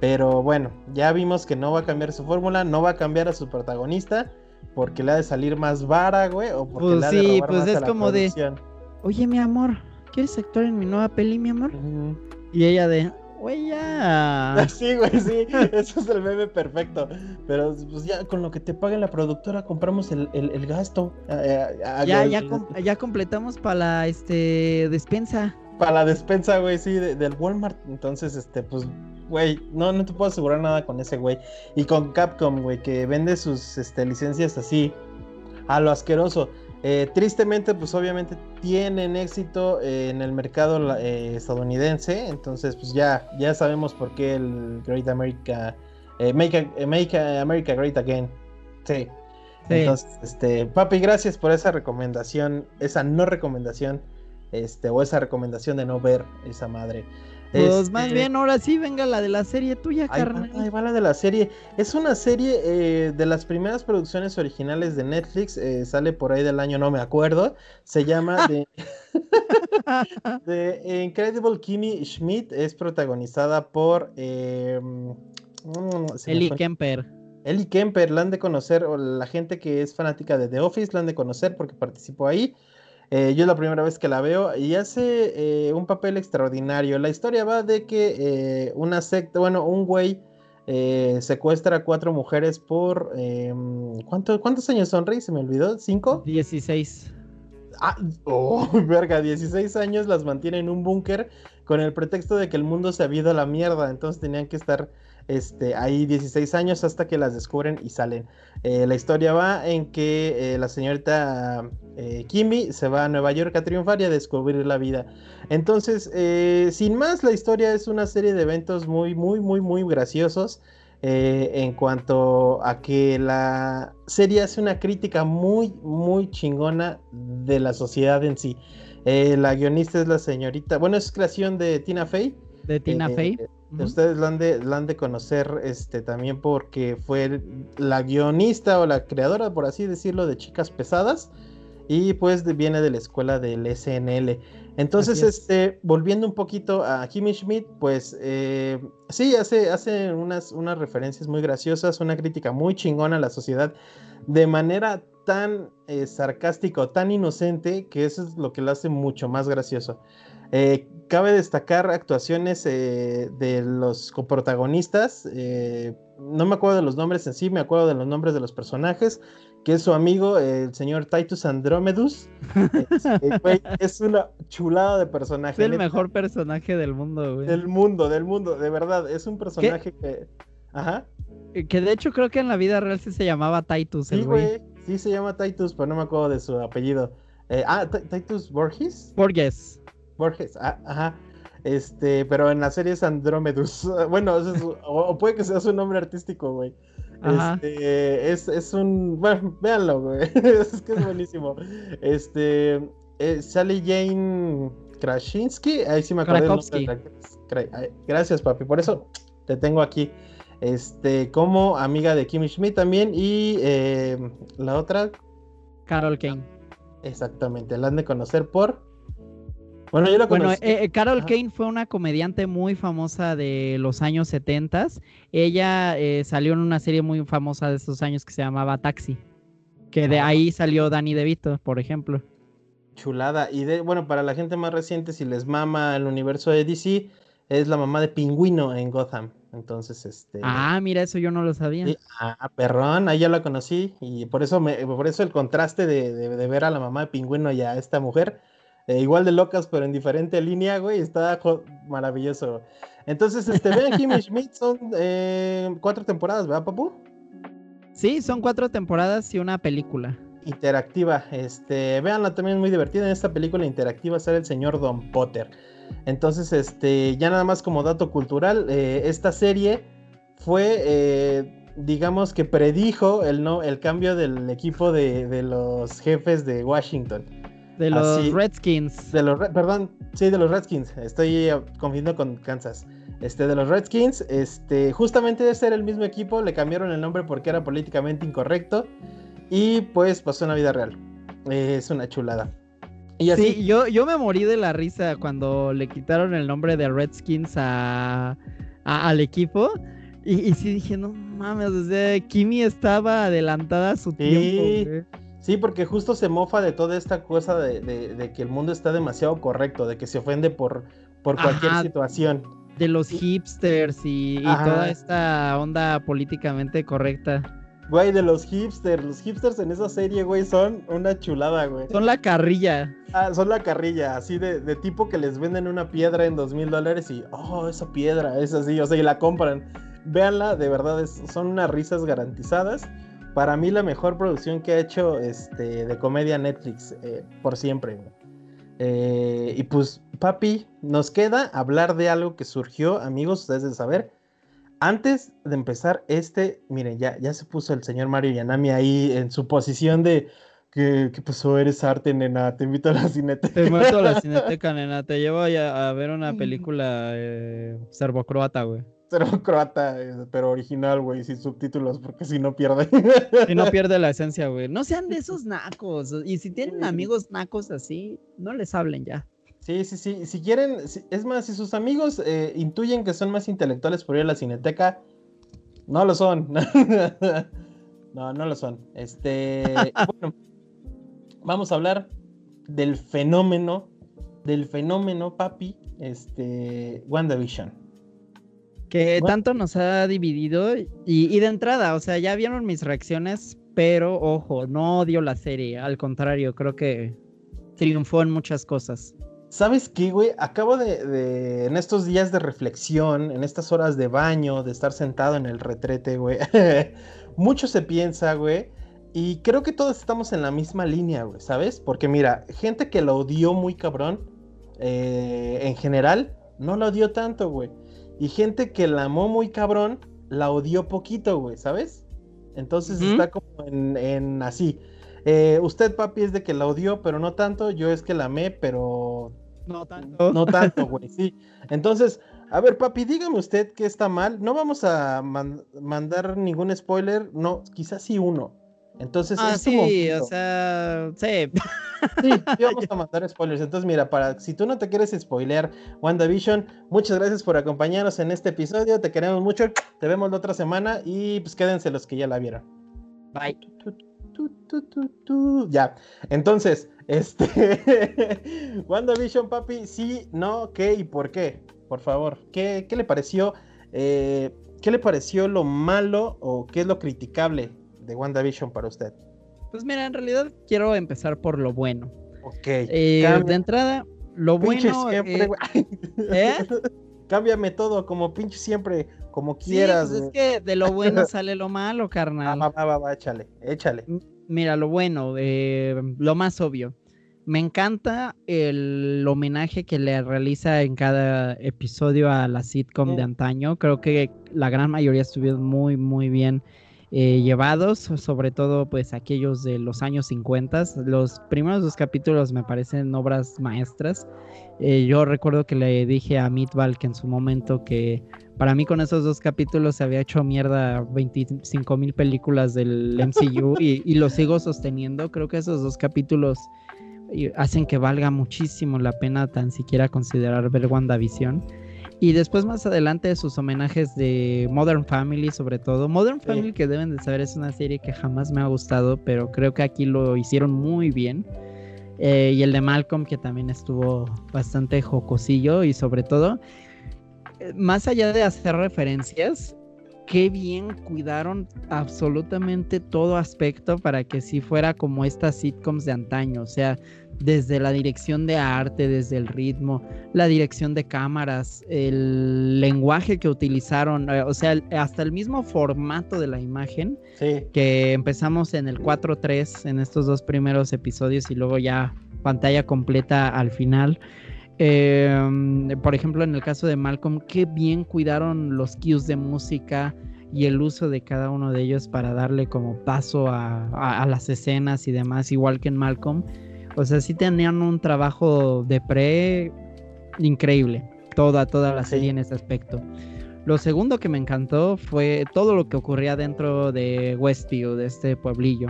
Pero bueno, ya vimos que no va a cambiar su fórmula, no va a cambiar a su protagonista, porque le ha de salir más vara, güey, o porque pues le ha de sí, pues es como de, oye, mi amor, ¿quieres actuar en mi nueva peli, mi amor? Y ella de, Güey, ya. Sí, güey, sí. Eso es el meme perfecto. Pero pues ya con lo que te pague la productora compramos el, el, gasto. ya, ya, ya completamos para la este despensa. Para la despensa, güey, sí, del Walmart. Entonces, este, pues, güey, no, no te puedo asegurar nada con ese güey. Y con Capcom, güey, que vende sus este, licencias así a lo asqueroso. Eh, tristemente, pues obviamente tienen éxito en el mercado eh, estadounidense, entonces pues ya, ya sabemos por qué el Great America, eh, make, America Great Again. Sí. Entonces, este, papi, gracias por esa recomendación, esa no recomendación, este, o esa recomendación de no ver esa madre. Pues más este, bien, ahora sí, venga la de la serie tuya, carnal. ahí va la de la serie. Es una serie eh, de las primeras producciones originales de Netflix. Eh, sale por ahí del año, no me acuerdo. Se llama The, Incredible Kimmy Schmidt. Es protagonizada por eh, Ellie Kemper. Ellie Kemper, la han de conocer, o la gente que es fanática de The Office, la han de conocer porque participó ahí. Eh, yo es la primera vez que la veo y hace eh, un papel extraordinario. La historia va de que eh, una secta, bueno, un güey secuestra a cuatro mujeres por... ¿Cuántos años son, Rey? Se me olvidó. ¿Cinco? Dieciséis. Ah, oh, verga, 16 años las mantiene en un búnker con el pretexto de que el mundo se ha ido a la mierda. Entonces tenían que estar este, ahí 16 años hasta que las descubren y salen. Eh, la historia va en que eh, la señorita eh, Kimmy se va a Nueva York a triunfar y a descubrir la vida. Entonces, sin más, la historia es una serie de eventos muy, muy, muy, muy graciosos. eh, en cuanto a que la serie hace una crítica muy, muy chingona de la sociedad en sí. Eh, la guionista es la señorita, bueno, es creación de Tina Fey. De Tina eh, Fey. Ustedes la han, de, la han de conocer este, también porque fue la guionista o la creadora, por así decirlo, de Chicas Pesadas y pues viene de la escuela del SNL. Entonces, este, volviendo un poquito a Kimmy Schmidt, pues eh, sí, hace, hace unas, unas referencias muy graciosas, una crítica muy chingona a la sociedad, de manera tan eh, sarcástica o tan inocente que eso es lo que lo hace mucho más gracioso. Eh, cabe destacar actuaciones de los coprotagonistas. no me acuerdo de los nombres en sí, me acuerdo de los nombres de los personajes que es su amigo, el señor Titus Andromedus. Este, es una chulada de personaje. Es el mejor personaje del mundo, güey. Del mundo, del mundo, de verdad. Es un personaje que. Ajá. Eh, que de hecho creo que en la vida real sí se llamaba Titus, sí, güey. Sí, se llama Titus, pero no me acuerdo de su apellido. Eh, ah, Titus Borges. Borges. Borges, ah, ajá. Este, pero en la serie es Andromedus. Bueno, o puede que sea su nombre artístico, güey. Este, es, es, un. Bueno, véanlo, güey. es que es buenísimo. Este. Eh, Sally Jane Krasinski. Ahí sí me acuerdo. Gracias, papi. Por eso te tengo aquí. Este, como amiga de Kimmy Schmidt también. Y eh, la otra. Carol Kane. Exactamente. La han de conocer por. Bueno, yo la Bueno, eh, eh, Carol Kane fue una comediante muy famosa de los años 70. Ella eh, salió en una serie muy famosa de esos años que se llamaba Taxi. Que de ahí salió Danny DeVito, por ejemplo. Chulada. Y de, bueno, para la gente más reciente, si les mama el universo de DC, es la mamá de Pingüino en Gotham. Entonces, este. Ah, mira, eso yo no lo sabía. ah, perrón, ahí ya la conocí. Y por eso me, por eso el contraste de, de ver a la mamá de Pingüino y a esta mujer eh, igual de locas, pero en diferente línea, güey. Está maravilloso. Entonces, este, vean Kimmy Schmidt, son eh, cuatro temporadas, ¿verdad, papu? Sí, son cuatro temporadas y una película. Interactiva, este, véanla también muy divertida. En esta película interactiva sale el señor Don Potter. Entonces, este, ya nada más como dato cultural, eh, esta serie fue, digamos que predijo el, no, el cambio del equipo de, de los jefes de Washington. De los Redskins. De los, perdón, sí, de los Redskins. Estoy eh, confundiendo con Kansas. Este, de los Redskins, este, justamente ese era el mismo equipo, le cambiaron el nombre porque era políticamente incorrecto y pues pasó en la vida real. es una chulada. Y así... Sí, yo, yo me morí de la risa cuando le quitaron el nombre de Redskins a, al equipo. Y, sí dije, no mames, o Kimi estaba adelantada a su tiempo. Sí, porque justo se mofa de toda esta cosa de, que el mundo está demasiado correcto, de que se ofende por, por cualquier situación. De los hipsters y, toda esta onda políticamente correcta. Güey, de los hipsters. Los hipsters en esa serie, güey, son una chulada, güey. Son la carrilla. Ah, son la carrilla, así de, de tipo que les venden una piedra en dos mil dólares y, oh, esa piedra, es así, o sea, y la compran. Véanla, de verdad, son unas risas garantizadas para mí la mejor producción que ha hecho este, de comedia Netflix eh, por siempre. Eh, y pues, papi, nos queda hablar de algo que surgió, amigos, ustedes deben saber. Antes de empezar este, miren, ya, ya se puso el señor Mario Yanami ahí en su posición de que, que pasó, eres arte, nena, te invito a la cineteca. Te invito a la cineteca, nena, te llevo a, a ver una película eh, serbocroata, güey pero croata, eh, pero original, güey, sin subtítulos, porque si no pierde. Si no pierde la esencia, güey. No sean de esos nacos. Y si tienen amigos nacos así, no les hablen ya. Sí, sí, sí. Si quieren, es más, si sus amigos eh, intuyen que son más intelectuales por ir a la cineteca, no lo son. no, no lo son. Este, bueno, vamos a hablar del fenómeno, del fenómeno, papi, este, WandaVision que tanto nos ha dividido y, de entrada, o sea, ya vieron mis reacciones, pero ojo, no odio la serie, al contrario, creo que triunfó en muchas cosas. ¿Sabes qué, güey? Acabo de, en estos días de reflexión, en estas horas de baño, de estar sentado en el retrete, güey, mucho se piensa, güey, y creo que todos estamos en la misma línea, güey, ¿sabes? Porque mira, gente que lo odió muy cabrón, eh, en general, no lo odió tanto, güey. Y gente que la amó muy cabrón, la odió poquito, güey, ¿sabes? Entonces está como en, así. Eh, usted, papi, es de que la odió, pero no tanto. Yo es que la amé, pero. No tanto. No tanto, güey, sí. Entonces, a ver, papi, dígame usted qué está mal. No vamos a mandar ningún spoiler. No, quizás sí uno. Entonces, ah, sí, o sea, sí. Sí, vamos a mandar spoilers. Entonces, mira, para si tú no te quieres spoilear WandaVision, muchas gracias por acompañarnos en este episodio. Te queremos mucho. Te vemos la otra semana y pues quédense los que ya la vieron. Bye. ya. Entonces, este WandaVision, papi, sí, no, qué y por qué. Por favor, ¿qué, qué le pareció? Eh, ¿Qué le pareció lo malo o qué es lo criticable de WandaVision para usted? Pues mira, en realidad quiero empezar por lo bueno. Ok. Eh, de entrada, lo bueno. Siempre, eh, ¿eh? Cámbiame todo, como pinche siempre, como quieras. Pues es que de lo bueno sale lo malo, carnal. Va, va, va, échale, échale. Mira, lo bueno, lo más obvio. Me encanta el homenaje que le realiza en cada episodio a la sitcom de antaño. Creo que la gran mayoría estuvieron muy, muy bien eh, llevados, sobre todo pues aquellos de los años 50. Los primeros dos capítulos me parecen obras maestras. Eh, yo recuerdo que le dije a Meatball que en su momento que para mí con esos dos capítulos se había hecho mierda 25 mil películas del MCU y, y lo sigo sosteniendo. Creo que esos dos capítulos eh, hacen que valga muchísimo la pena tan siquiera considerar ver WandaVision. Y después más adelante sus homenajes de Modern Family sobre todo. Modern Family que deben de saber es una serie que jamás me ha gustado, pero creo que aquí lo hicieron muy bien. Eh, y el de Malcolm que también estuvo bastante jocosillo y sobre todo, más allá de hacer referencias, qué bien cuidaron absolutamente todo aspecto para que sí fuera como estas sitcoms de antaño. O sea, desde la dirección de arte, desde el ritmo, la dirección de cámaras, el lenguaje que utilizaron, eh, o sea, hasta el mismo formato de la imagen, que empezamos en el 4.3 en estos dos primeros episodios y luego ya pantalla completa al final. Em, por ejemplo, en el caso de Malcolm, qué bien cuidaron los cues de música y el uso de cada uno de ellos para darle como paso a las escenas y demás, igual que en Malcolm o sea, sí tenían un trabajo de pre increíble. Toda, toda la serie en ese aspecto. Lo segundo que me encantó fue todo lo que ocurría dentro de Westview, de este pueblillo.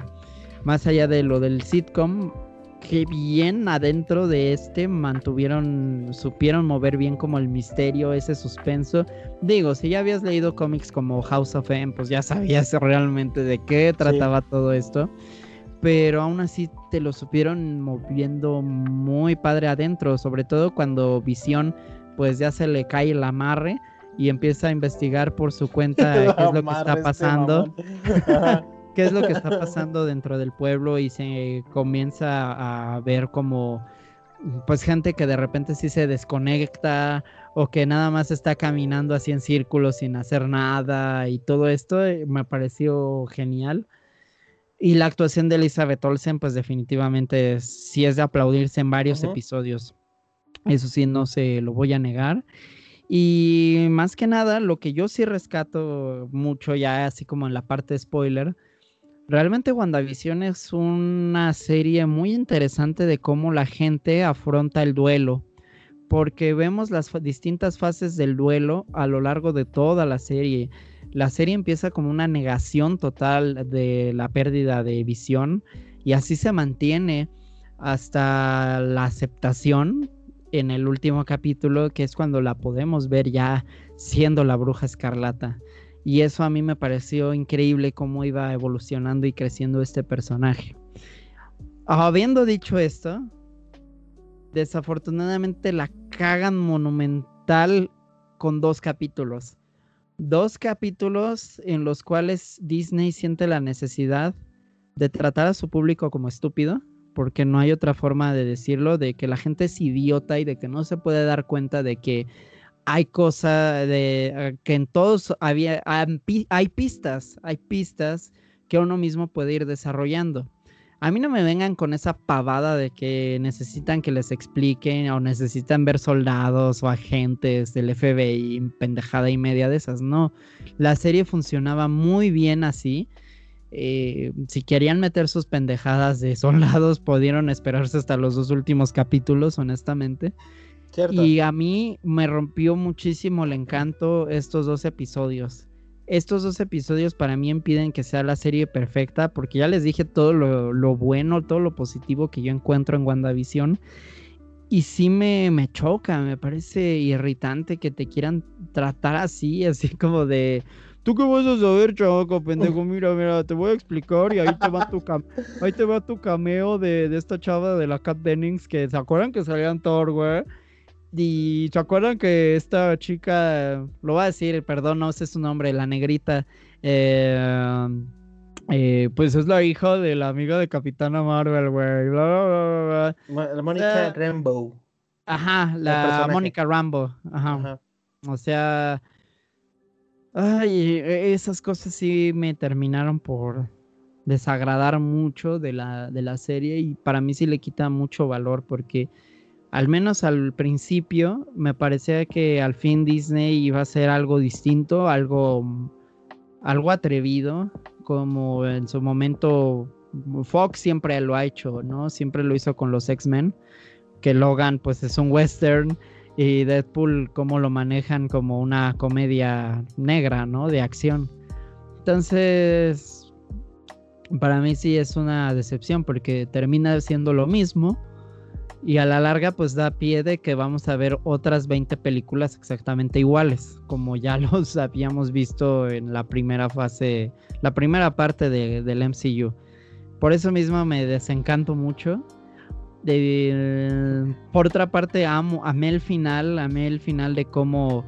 Más allá de lo del sitcom, que bien adentro de este mantuvieron, supieron mover bien como el misterio, ese suspenso. Digo, si ya habías leído cómics como House of M, pues ya sabías realmente de qué trataba todo esto pero aún así te lo supieron moviendo muy padre adentro, sobre todo cuando Visión pues ya se le cae el amarre y empieza a investigar por su cuenta qué es lo que está este pasando. qué es lo que está pasando dentro del pueblo y se comienza a ver como pues gente que de repente sí se desconecta o que nada más está caminando así en círculos sin hacer nada y todo esto eh, me pareció genial. Y la actuación de Elizabeth Olsen, pues definitivamente sí es de aplaudirse en varios episodios. Eso sí, no se lo voy a negar. Y más que nada, lo que yo sí rescato mucho, ya así como en la parte de spoiler, realmente WandaVision es una serie muy interesante de cómo la gente afronta el duelo. Porque vemos las distintas fases del duelo a lo largo de toda la serie la serie empieza como una negación total de la pérdida de visión y así se mantiene hasta la aceptación en el último capítulo, que es cuando la podemos ver ya siendo la bruja escarlata. Y eso a mí me pareció increíble cómo iba evolucionando y creciendo este personaje. Habiendo dicho esto, desafortunadamente la cagan monumental con dos capítulos dos capítulos en los cuales Disney siente la necesidad de tratar a su público como estúpido, porque no hay otra forma de decirlo, de que la gente es idiota y de que no se puede dar cuenta de que hay cosas de eh, que en todos había hay pistas, hay pistas que uno mismo puede ir desarrollando. A mí no me vengan con esa pavada de que necesitan que les expliquen o necesitan ver soldados o agentes del FBI, pendejada y media de esas. No, la serie funcionaba muy bien así. Eh, si querían meter sus pendejadas de soldados, pudieron esperarse hasta los dos últimos capítulos, honestamente. Y a mí me rompió muchísimo el encanto estos dos episodios estos dos episodios para mí impiden que sea la serie perfecta, porque ya les dije todo lo, bueno, todo lo positivo que yo encuentro en WandaVision. Y sí me, me choca, me parece irritante que te quieran tratar así, así como de... ¿Tú qué vas a saber, chavaco, pendejo? Mira, mira, te voy a explicar y ahí te va tu, ahí te va tu cameo de, de esta chava de la Cat Dennings que se acuerdan que salían Thor, güey. Y se acuerdan que esta chica, lo va a decir, perdón, no sé su nombre, la negrita, eh, eh, pues es la hija de la amiga de Capitana Marvel, güey. La Mónica Rambo. Ajá, la Mónica Rambo. Ajá. O sea, ay, e, esas cosas sí me terminaron por desagradar mucho de la, de la serie y para mí sí le quita mucho valor porque al menos al principio, me parecía que al fin Disney iba a ser algo distinto, algo, algo atrevido, como en su momento Fox siempre lo ha hecho, ¿no? Siempre lo hizo con los X-Men, que Logan pues es un western y Deadpool como lo manejan como una comedia negra, ¿no? De acción. Entonces, para mí sí es una decepción porque termina siendo lo mismo y a la larga pues da pie de que vamos a ver otras 20 películas exactamente iguales, como ya los habíamos visto en la primera fase, la primera parte del MCU. Por eso mismo me desencanto mucho. por otra parte, amo, amé el final, amé el final de cómo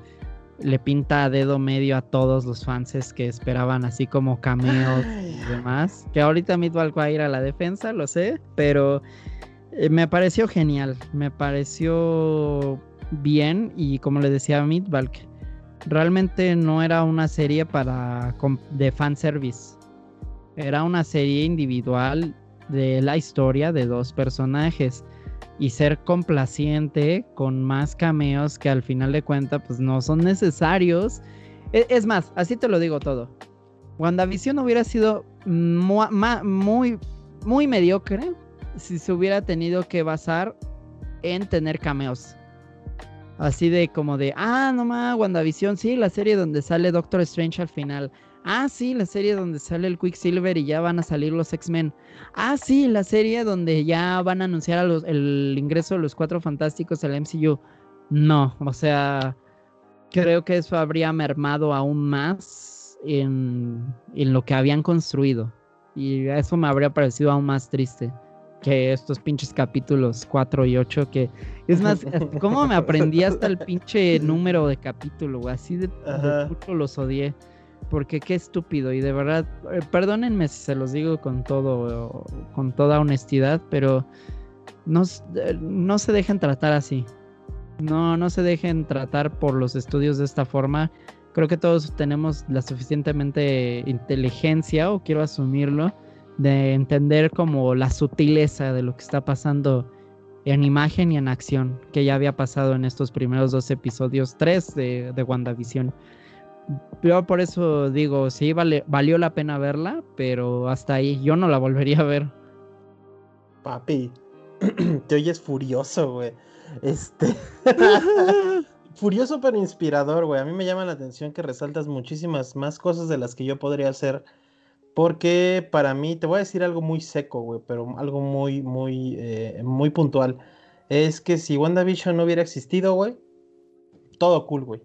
le pinta a dedo medio a todos los fans que esperaban así como cameos y demás. Que ahorita Midwalk va a ir a la defensa, lo sé, pero eh, me pareció genial, me pareció bien y como le decía a Midbalk, realmente no era una serie para de fanservice. Era una serie individual de la historia de dos personajes y ser complaciente con más cameos que al final de cuentas pues no son necesarios. E, es, más, así te lo digo todo. WandaVision hubiera sido muy, muy, muy mediocre si se hubiera tenido que basar en tener cameos. Así de como de, ah, no más, WandaVision, sí, la serie donde sale Doctor Strange al final. Ah, sí, la serie donde sale el Quicksilver y ya van a salir los X-Men. Ah, sí, la serie donde ya van a anunciar el ingreso de los Cuatro Fantásticos al MCU. No, o sea, creo que eso habría mermado aún más en, en lo que habían construido. Y eso me habría parecido aún más triste que estos pinches capítulos 4 y 8 que es más, ¿cómo me aprendí hasta el pinche número de capítulo? Así de, de los odié. Porque qué estúpido y de verdad, eh, perdónenme si se los digo con todo, con toda honestidad, pero no, eh, no se dejen tratar así. No, no se dejen tratar por los estudios de esta forma. Creo que todos tenemos la suficientemente inteligencia, o quiero asumirlo, de entender como la sutileza de lo que está pasando en imagen y en acción, que ya había pasado en estos primeros dos episodios, tres de, de WandaVision. Yo por eso digo, sí, vale, valió la pena verla, pero hasta ahí yo no la volvería a ver. Papi, te oyes furioso, güey. Este. furioso pero inspirador, güey. A mí me llama la atención que resaltas muchísimas más cosas de las que yo podría hacer porque para mí, te voy a decir algo muy seco, güey, pero algo muy, muy, eh, muy puntual. Es que si WandaVision no hubiera existido, güey, todo cool, güey.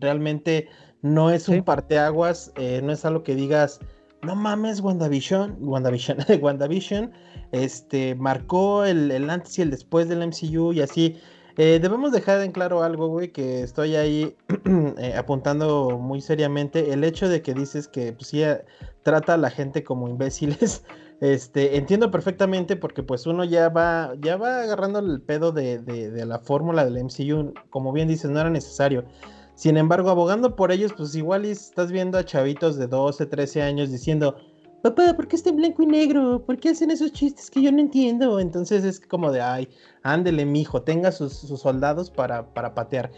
Realmente no es un parteaguas, eh, no es algo que digas, no mames, WandaVision, WandaVision, WandaVision, este, marcó el, el antes y el después del MCU y así. Eh, debemos dejar en claro algo, güey, que estoy ahí eh, apuntando muy seriamente. El hecho de que dices que pues, sí eh, trata a la gente como imbéciles. Este, entiendo perfectamente porque pues uno ya va, ya va agarrando el pedo de, de la fórmula del MCU. Como bien dices, no era necesario. Sin embargo, abogando por ellos, pues igual estás viendo a chavitos de 12, 13 años diciendo, papá, ¿por qué está en blanco y negro? ¿Por qué hacen esos chistes que yo no entiendo? Entonces es como de, ay, ándele, mijo, tenga sus, soldados para, patear.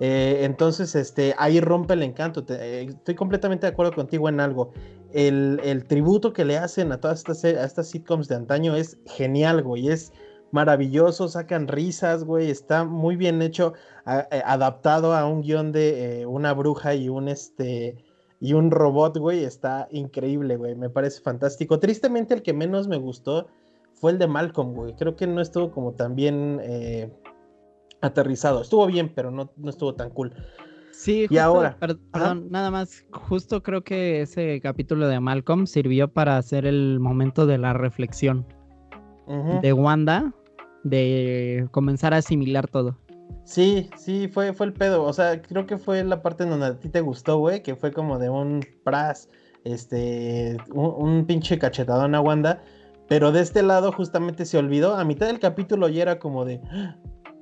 Eh, entonces, este, ahí rompe el encanto. Eh, estoy completamente de acuerdo contigo en algo. El, el tributo que le hacen a todas estas, a estas sitcoms de antaño es genial, güey. Es maravilloso, sacan risas, güey. Está muy bien hecho, eh, adaptado a un guion de una bruja y un este y un robot, güey, está increíble, güey. Me parece fantástico. Tristemente, el que menos me gustó fue el de Malcolm, güey. Creo que no estuvo como tan bien eh, aterrizado. Estuvo bien, pero no, no estuvo tan cool. Sí, y ahora. Perdón, nada más. Justo creo que ese capítulo de Malcolm sirvió para hacer el momento de la reflexión de Wanda, de comenzar a asimilar todo. Sí, sí, fue, fue el pedo. O sea, creo que fue la parte en donde a ti te gustó, güey, que fue como de un pras, este, un, pinche cachetadón a Wanda. Pero de este lado justamente se olvidó. A mitad del capítulo ya era como de,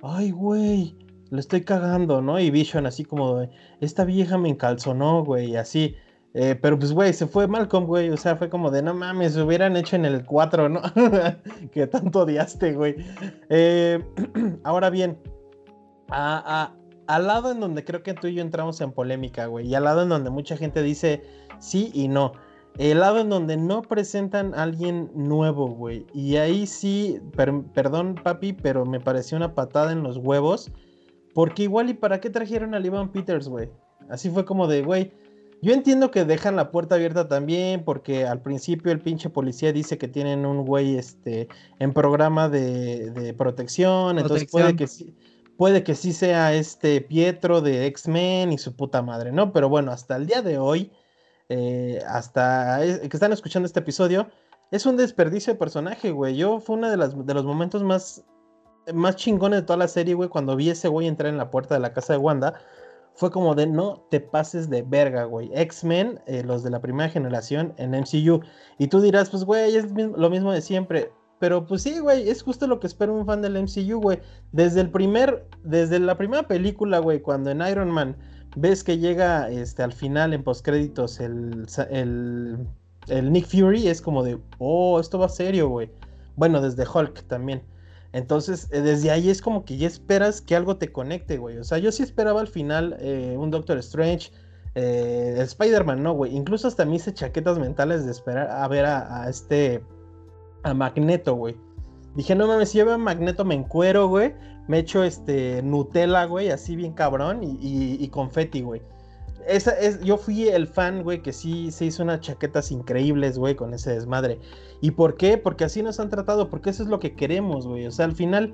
ay, güey, lo estoy cagando, ¿no? Y Vision así como de, esta vieja me encalzonó, güey, así. Eh, pero pues, güey, se fue Malcolm, güey. O sea, fue como de, no mames, se hubieran hecho en el 4, ¿no? que tanto odiaste, güey. Eh, ahora bien, al lado en donde creo que tú y yo entramos en polémica, güey, y al lado en donde mucha gente dice sí y no. El lado en donde no presentan a alguien nuevo, güey. Y ahí sí, perdón, papi, pero me pareció una patada en los huevos. Porque igual, ¿y para qué trajeron a Ivan Peters, güey? Así fue como de, güey. Yo entiendo que dejan la puerta abierta también, porque al principio el pinche policía dice que tienen un güey este, en programa de, de protección, entonces puede que sí puede que sí sea este Pietro de X-Men y su puta madre, ¿no? Pero bueno, hasta el día de hoy, eh, hasta que están escuchando este episodio, es un desperdicio de personaje, güey. Yo fue uno de, de los momentos más, más chingones de toda la serie, güey, cuando vi ese güey entrar en la puerta de la casa de Wanda. Fue como de no te pases de verga, güey. X-Men, eh, los de la primera generación en MCU. Y tú dirás, pues, güey, es lo mismo de siempre pero pues sí, güey, es justo lo que espera un fan del MCU, güey. Desde el primer, desde la primera película, güey, cuando en Iron Man ves que llega este, al final en postcréditos el, el, el Nick Fury, es como de, oh, esto va serio, güey. Bueno, desde Hulk también. Entonces, eh, desde ahí es como que ya esperas que algo te conecte, güey. O sea, yo sí esperaba al final eh, un Doctor Strange, eh, Spider-Man, no, güey. Incluso hasta me hice chaquetas mentales de esperar a ver a este a Magneto, güey. Dije, no mames, si yo veo a Magneto me encuero, güey. Me echo este Nutella, güey, así bien cabrón. Y, y, confeti, güey. Esa es, yo fui el fan, güey, que sí se hizo unas chaquetas increíbles, güey, con ese desmadre. ¿Y por qué? Porque así nos han tratado, porque eso es lo que queremos, güey. O sea, al final,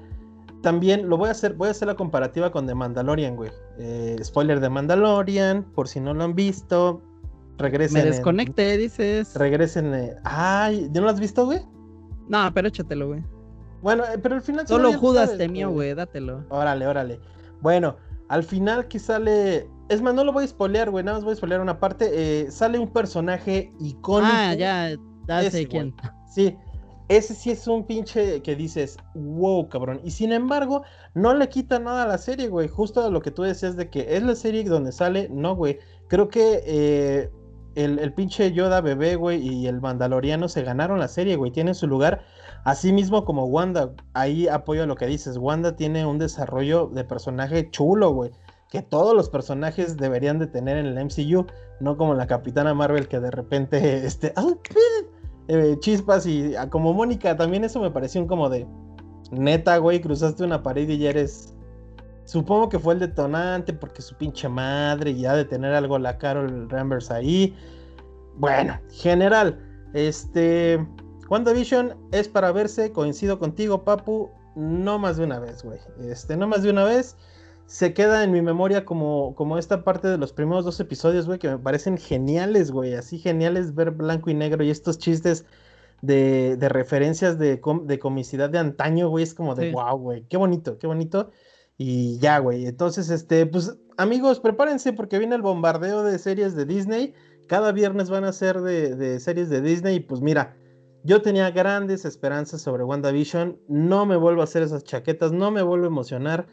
también lo voy a hacer, voy a hacer la comparativa con The Mandalorian, güey. Eh, spoiler de Mandalorian, por si no lo han visto. Regresen. Me desconecte, dices. Regresen. ay, ¿no lo has visto, güey? No, pero échatelo, güey. Bueno, eh, pero al final. Solo Judas temió, güey, dátelo. Órale, órale. Bueno, al final que sale. Es más, no lo voy a spoilear, güey. Nada más voy a spoilear una parte. Eh, sale un personaje icónico. Ah, ya, ya sé quién. Sí, ese sí es un pinche que dices, wow, cabrón. Y sin embargo, no le quita nada a la serie, güey. Justo lo que tú decías de que es la serie donde sale, no, güey. Creo que eh, el, pinche Yoda bebé, güey, y el Mandaloriano se ganaron la serie, güey, tienen su lugar. Así mismo como Wanda, ahí apoyo lo que dices, Wanda tiene un desarrollo de personaje chulo, güey, que todos los personajes deberían de tener en el MCU, no como la Capitana Marvel que de repente, este, eh, chispas y ah, como Mónica, también eso me pareció como de, neta, güey, cruzaste una pared y ya eres Supongo que fue el detonante porque su pinche madre ya de tener algo la Carol Rambers ahí. Bueno, general, este WandaVision es para verse, coincido contigo, Papu, no más de una vez, güey. Este, no más de una vez. Se queda en mi memoria como, como esta parte de los primeros dos episodios, güey, que me parecen geniales, güey. Así geniales ver blanco y negro y estos chistes de, de referencias de, de, comicidad de antaño, güey. Es como de wow, güey. Qué bonito, qué bonito. Y ya, güey. Entonces, este, pues, amigos, prepárense porque viene el bombardeo de series de Disney. Cada viernes van a ser de, series de Disney. Y pues mira, yo tenía grandes esperanzas sobre WandaVision. No me vuelvo a hacer esas chaquetas, no me vuelvo a emocionar.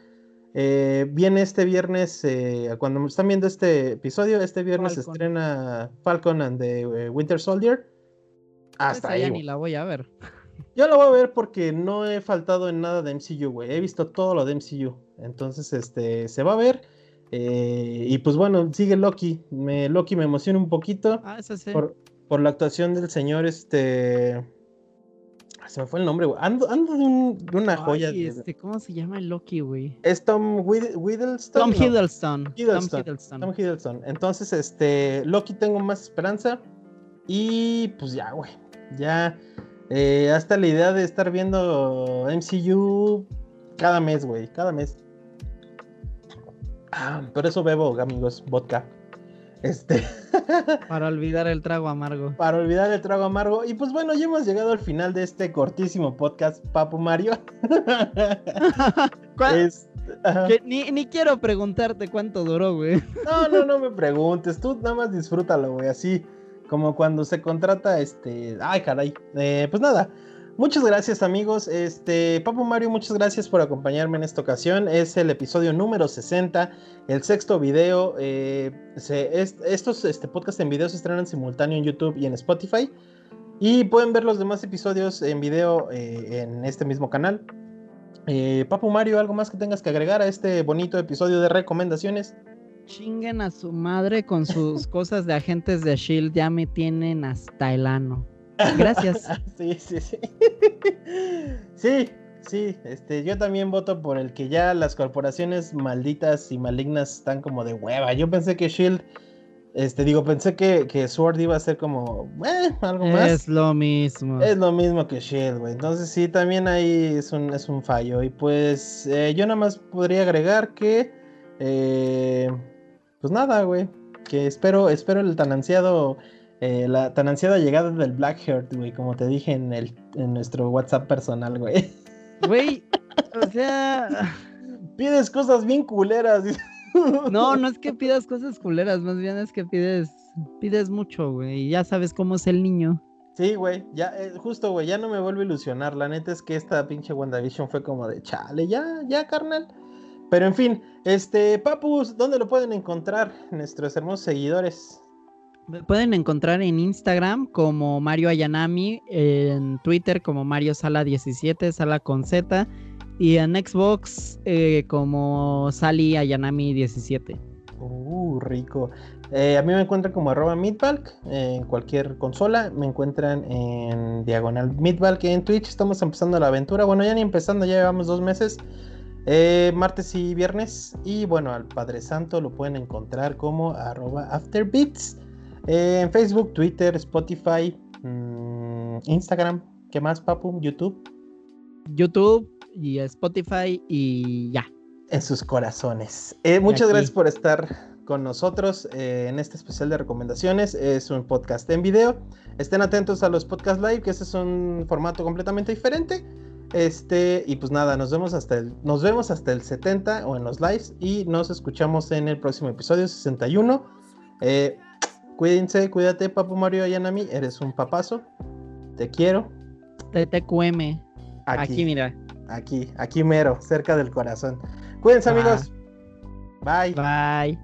Eh, viene este viernes, eh, cuando están viendo este episodio, este viernes se estrena Falcon and the eh, Winter Soldier. Hasta Esa ahí. ya ni la voy a ver. Yo la voy a ver porque no he faltado en nada de MCU, güey. He visto todo lo de MCU. Entonces, este, se va a ver. eh, y pues bueno, sigue Loki. Me, Loki me emociona un poquito Ah, sí. por, por la actuación del señor, este... Se me fue el nombre, güey. Ando, ando de, un- de una joya. Ay, este, ¿Cómo se llama el Loki, güey? Es Tom Whittleston. Tom no, Hiddleston. Tom Hiddleston. Hiddleston. Tom Hiddleston. Entonces, este, Loki tengo más esperanza. Y pues ya, güey. Ya. eh, hasta la idea de estar viendo MCU cada mes, güey. Cada mes. Ah, por eso bebo, amigos, vodka. Este. Para olvidar el trago amargo. para olvidar el trago amargo. Y pues bueno, ya hemos llegado al final de este cortísimo podcast, Papu Mario. ¿Cuál- Es- que ni, ni quiero preguntarte cuánto duró, güey. No, no, no me preguntes. Tú nada más disfrútalo, güey. Así como cuando se contrata, este. Ay, caray. Eh, pues nada. Muchas gracias, amigos. Este, Papu Mario, muchas gracias por acompañarme en esta ocasión. Es el episodio número 60, el sexto video. eh, estos este, podcasts en video se estrenan simultáneo en YouTube y en Spotify. Y pueden ver los demás episodios en video eh, en este mismo canal. Eh, Papu Mario, ¿algo más que tengas que agregar a este bonito episodio de recomendaciones? Chinguen a su madre con sus cosas de agentes de Shield. Ya me tienen hasta el ano. Gracias. Sí, sí, sí. Sí, sí. Este, yo también voto por el que ya las corporaciones malditas y malignas están como de hueva. Yo pensé que Shield, este, digo, pensé que, que Sword iba a ser como, eh, algo más. Es lo mismo. Es lo mismo que Shield, güey. Entonces sí, también ahí es un, es un fallo. Y pues eh, yo nada más podría agregar que, eh, pues nada, güey. Que espero, espero el tan ansiado, eh, la tan ansiada llegada del Blackheart, güey, como te dije en, el, en nuestro WhatsApp personal, güey. Güey, o sea, Pides cosas bien culeras. no, no es que pidas cosas culeras, más bien es que pides, pides mucho, güey. y Ya sabes cómo es el niño. Sí, güey, ya, eh, justo, güey, ya no me vuelvo a ilusionar. La neta es que esta pinche WandaVision fue como de chale, ya, ya, carnal. Pero en fin, este, Papus, ¿dónde lo pueden encontrar nuestros hermosos seguidores? Pueden encontrar en Instagram como Mario Ayanami, en Twitter como Mario Sala 17, Sala con Z, y en Xbox eh, como Sally Ayanami 17. Uh, rico. Eh, a mí me encuentran como arroba Meatbalk eh, en cualquier consola. Me encuentran en diagonal Meatbalk en Twitch. Estamos empezando la aventura. Bueno, ya ni empezando, ya llevamos dos meses. Eh, martes y viernes. Y bueno, al Padre Santo lo pueden encontrar como arroba Afterbeats. Eh, en Facebook, Twitter, Spotify, mm, Instagram. ¿Qué más, Papu? YouTube. YouTube y Spotify y ya. en sus corazones. Eh, muchas aquí. gracias por estar con nosotros eh, en este especial de recomendaciones. Es un podcast en video. Estén atentos a los podcast live, que ese es un formato completamente diferente. Este, y pues nada, nos vemos hasta el, nos vemos hasta el 70 o en los lives y nos escuchamos en el próximo episodio 61. Eh, cuídense, cuídate, Papu Mario Ayanami, eres un papazo. Te quiero. TTQM. Aquí, mira. aquí, aquí mero, cerca del corazón. Cuídense, Ah. amigos. Bye. Bye.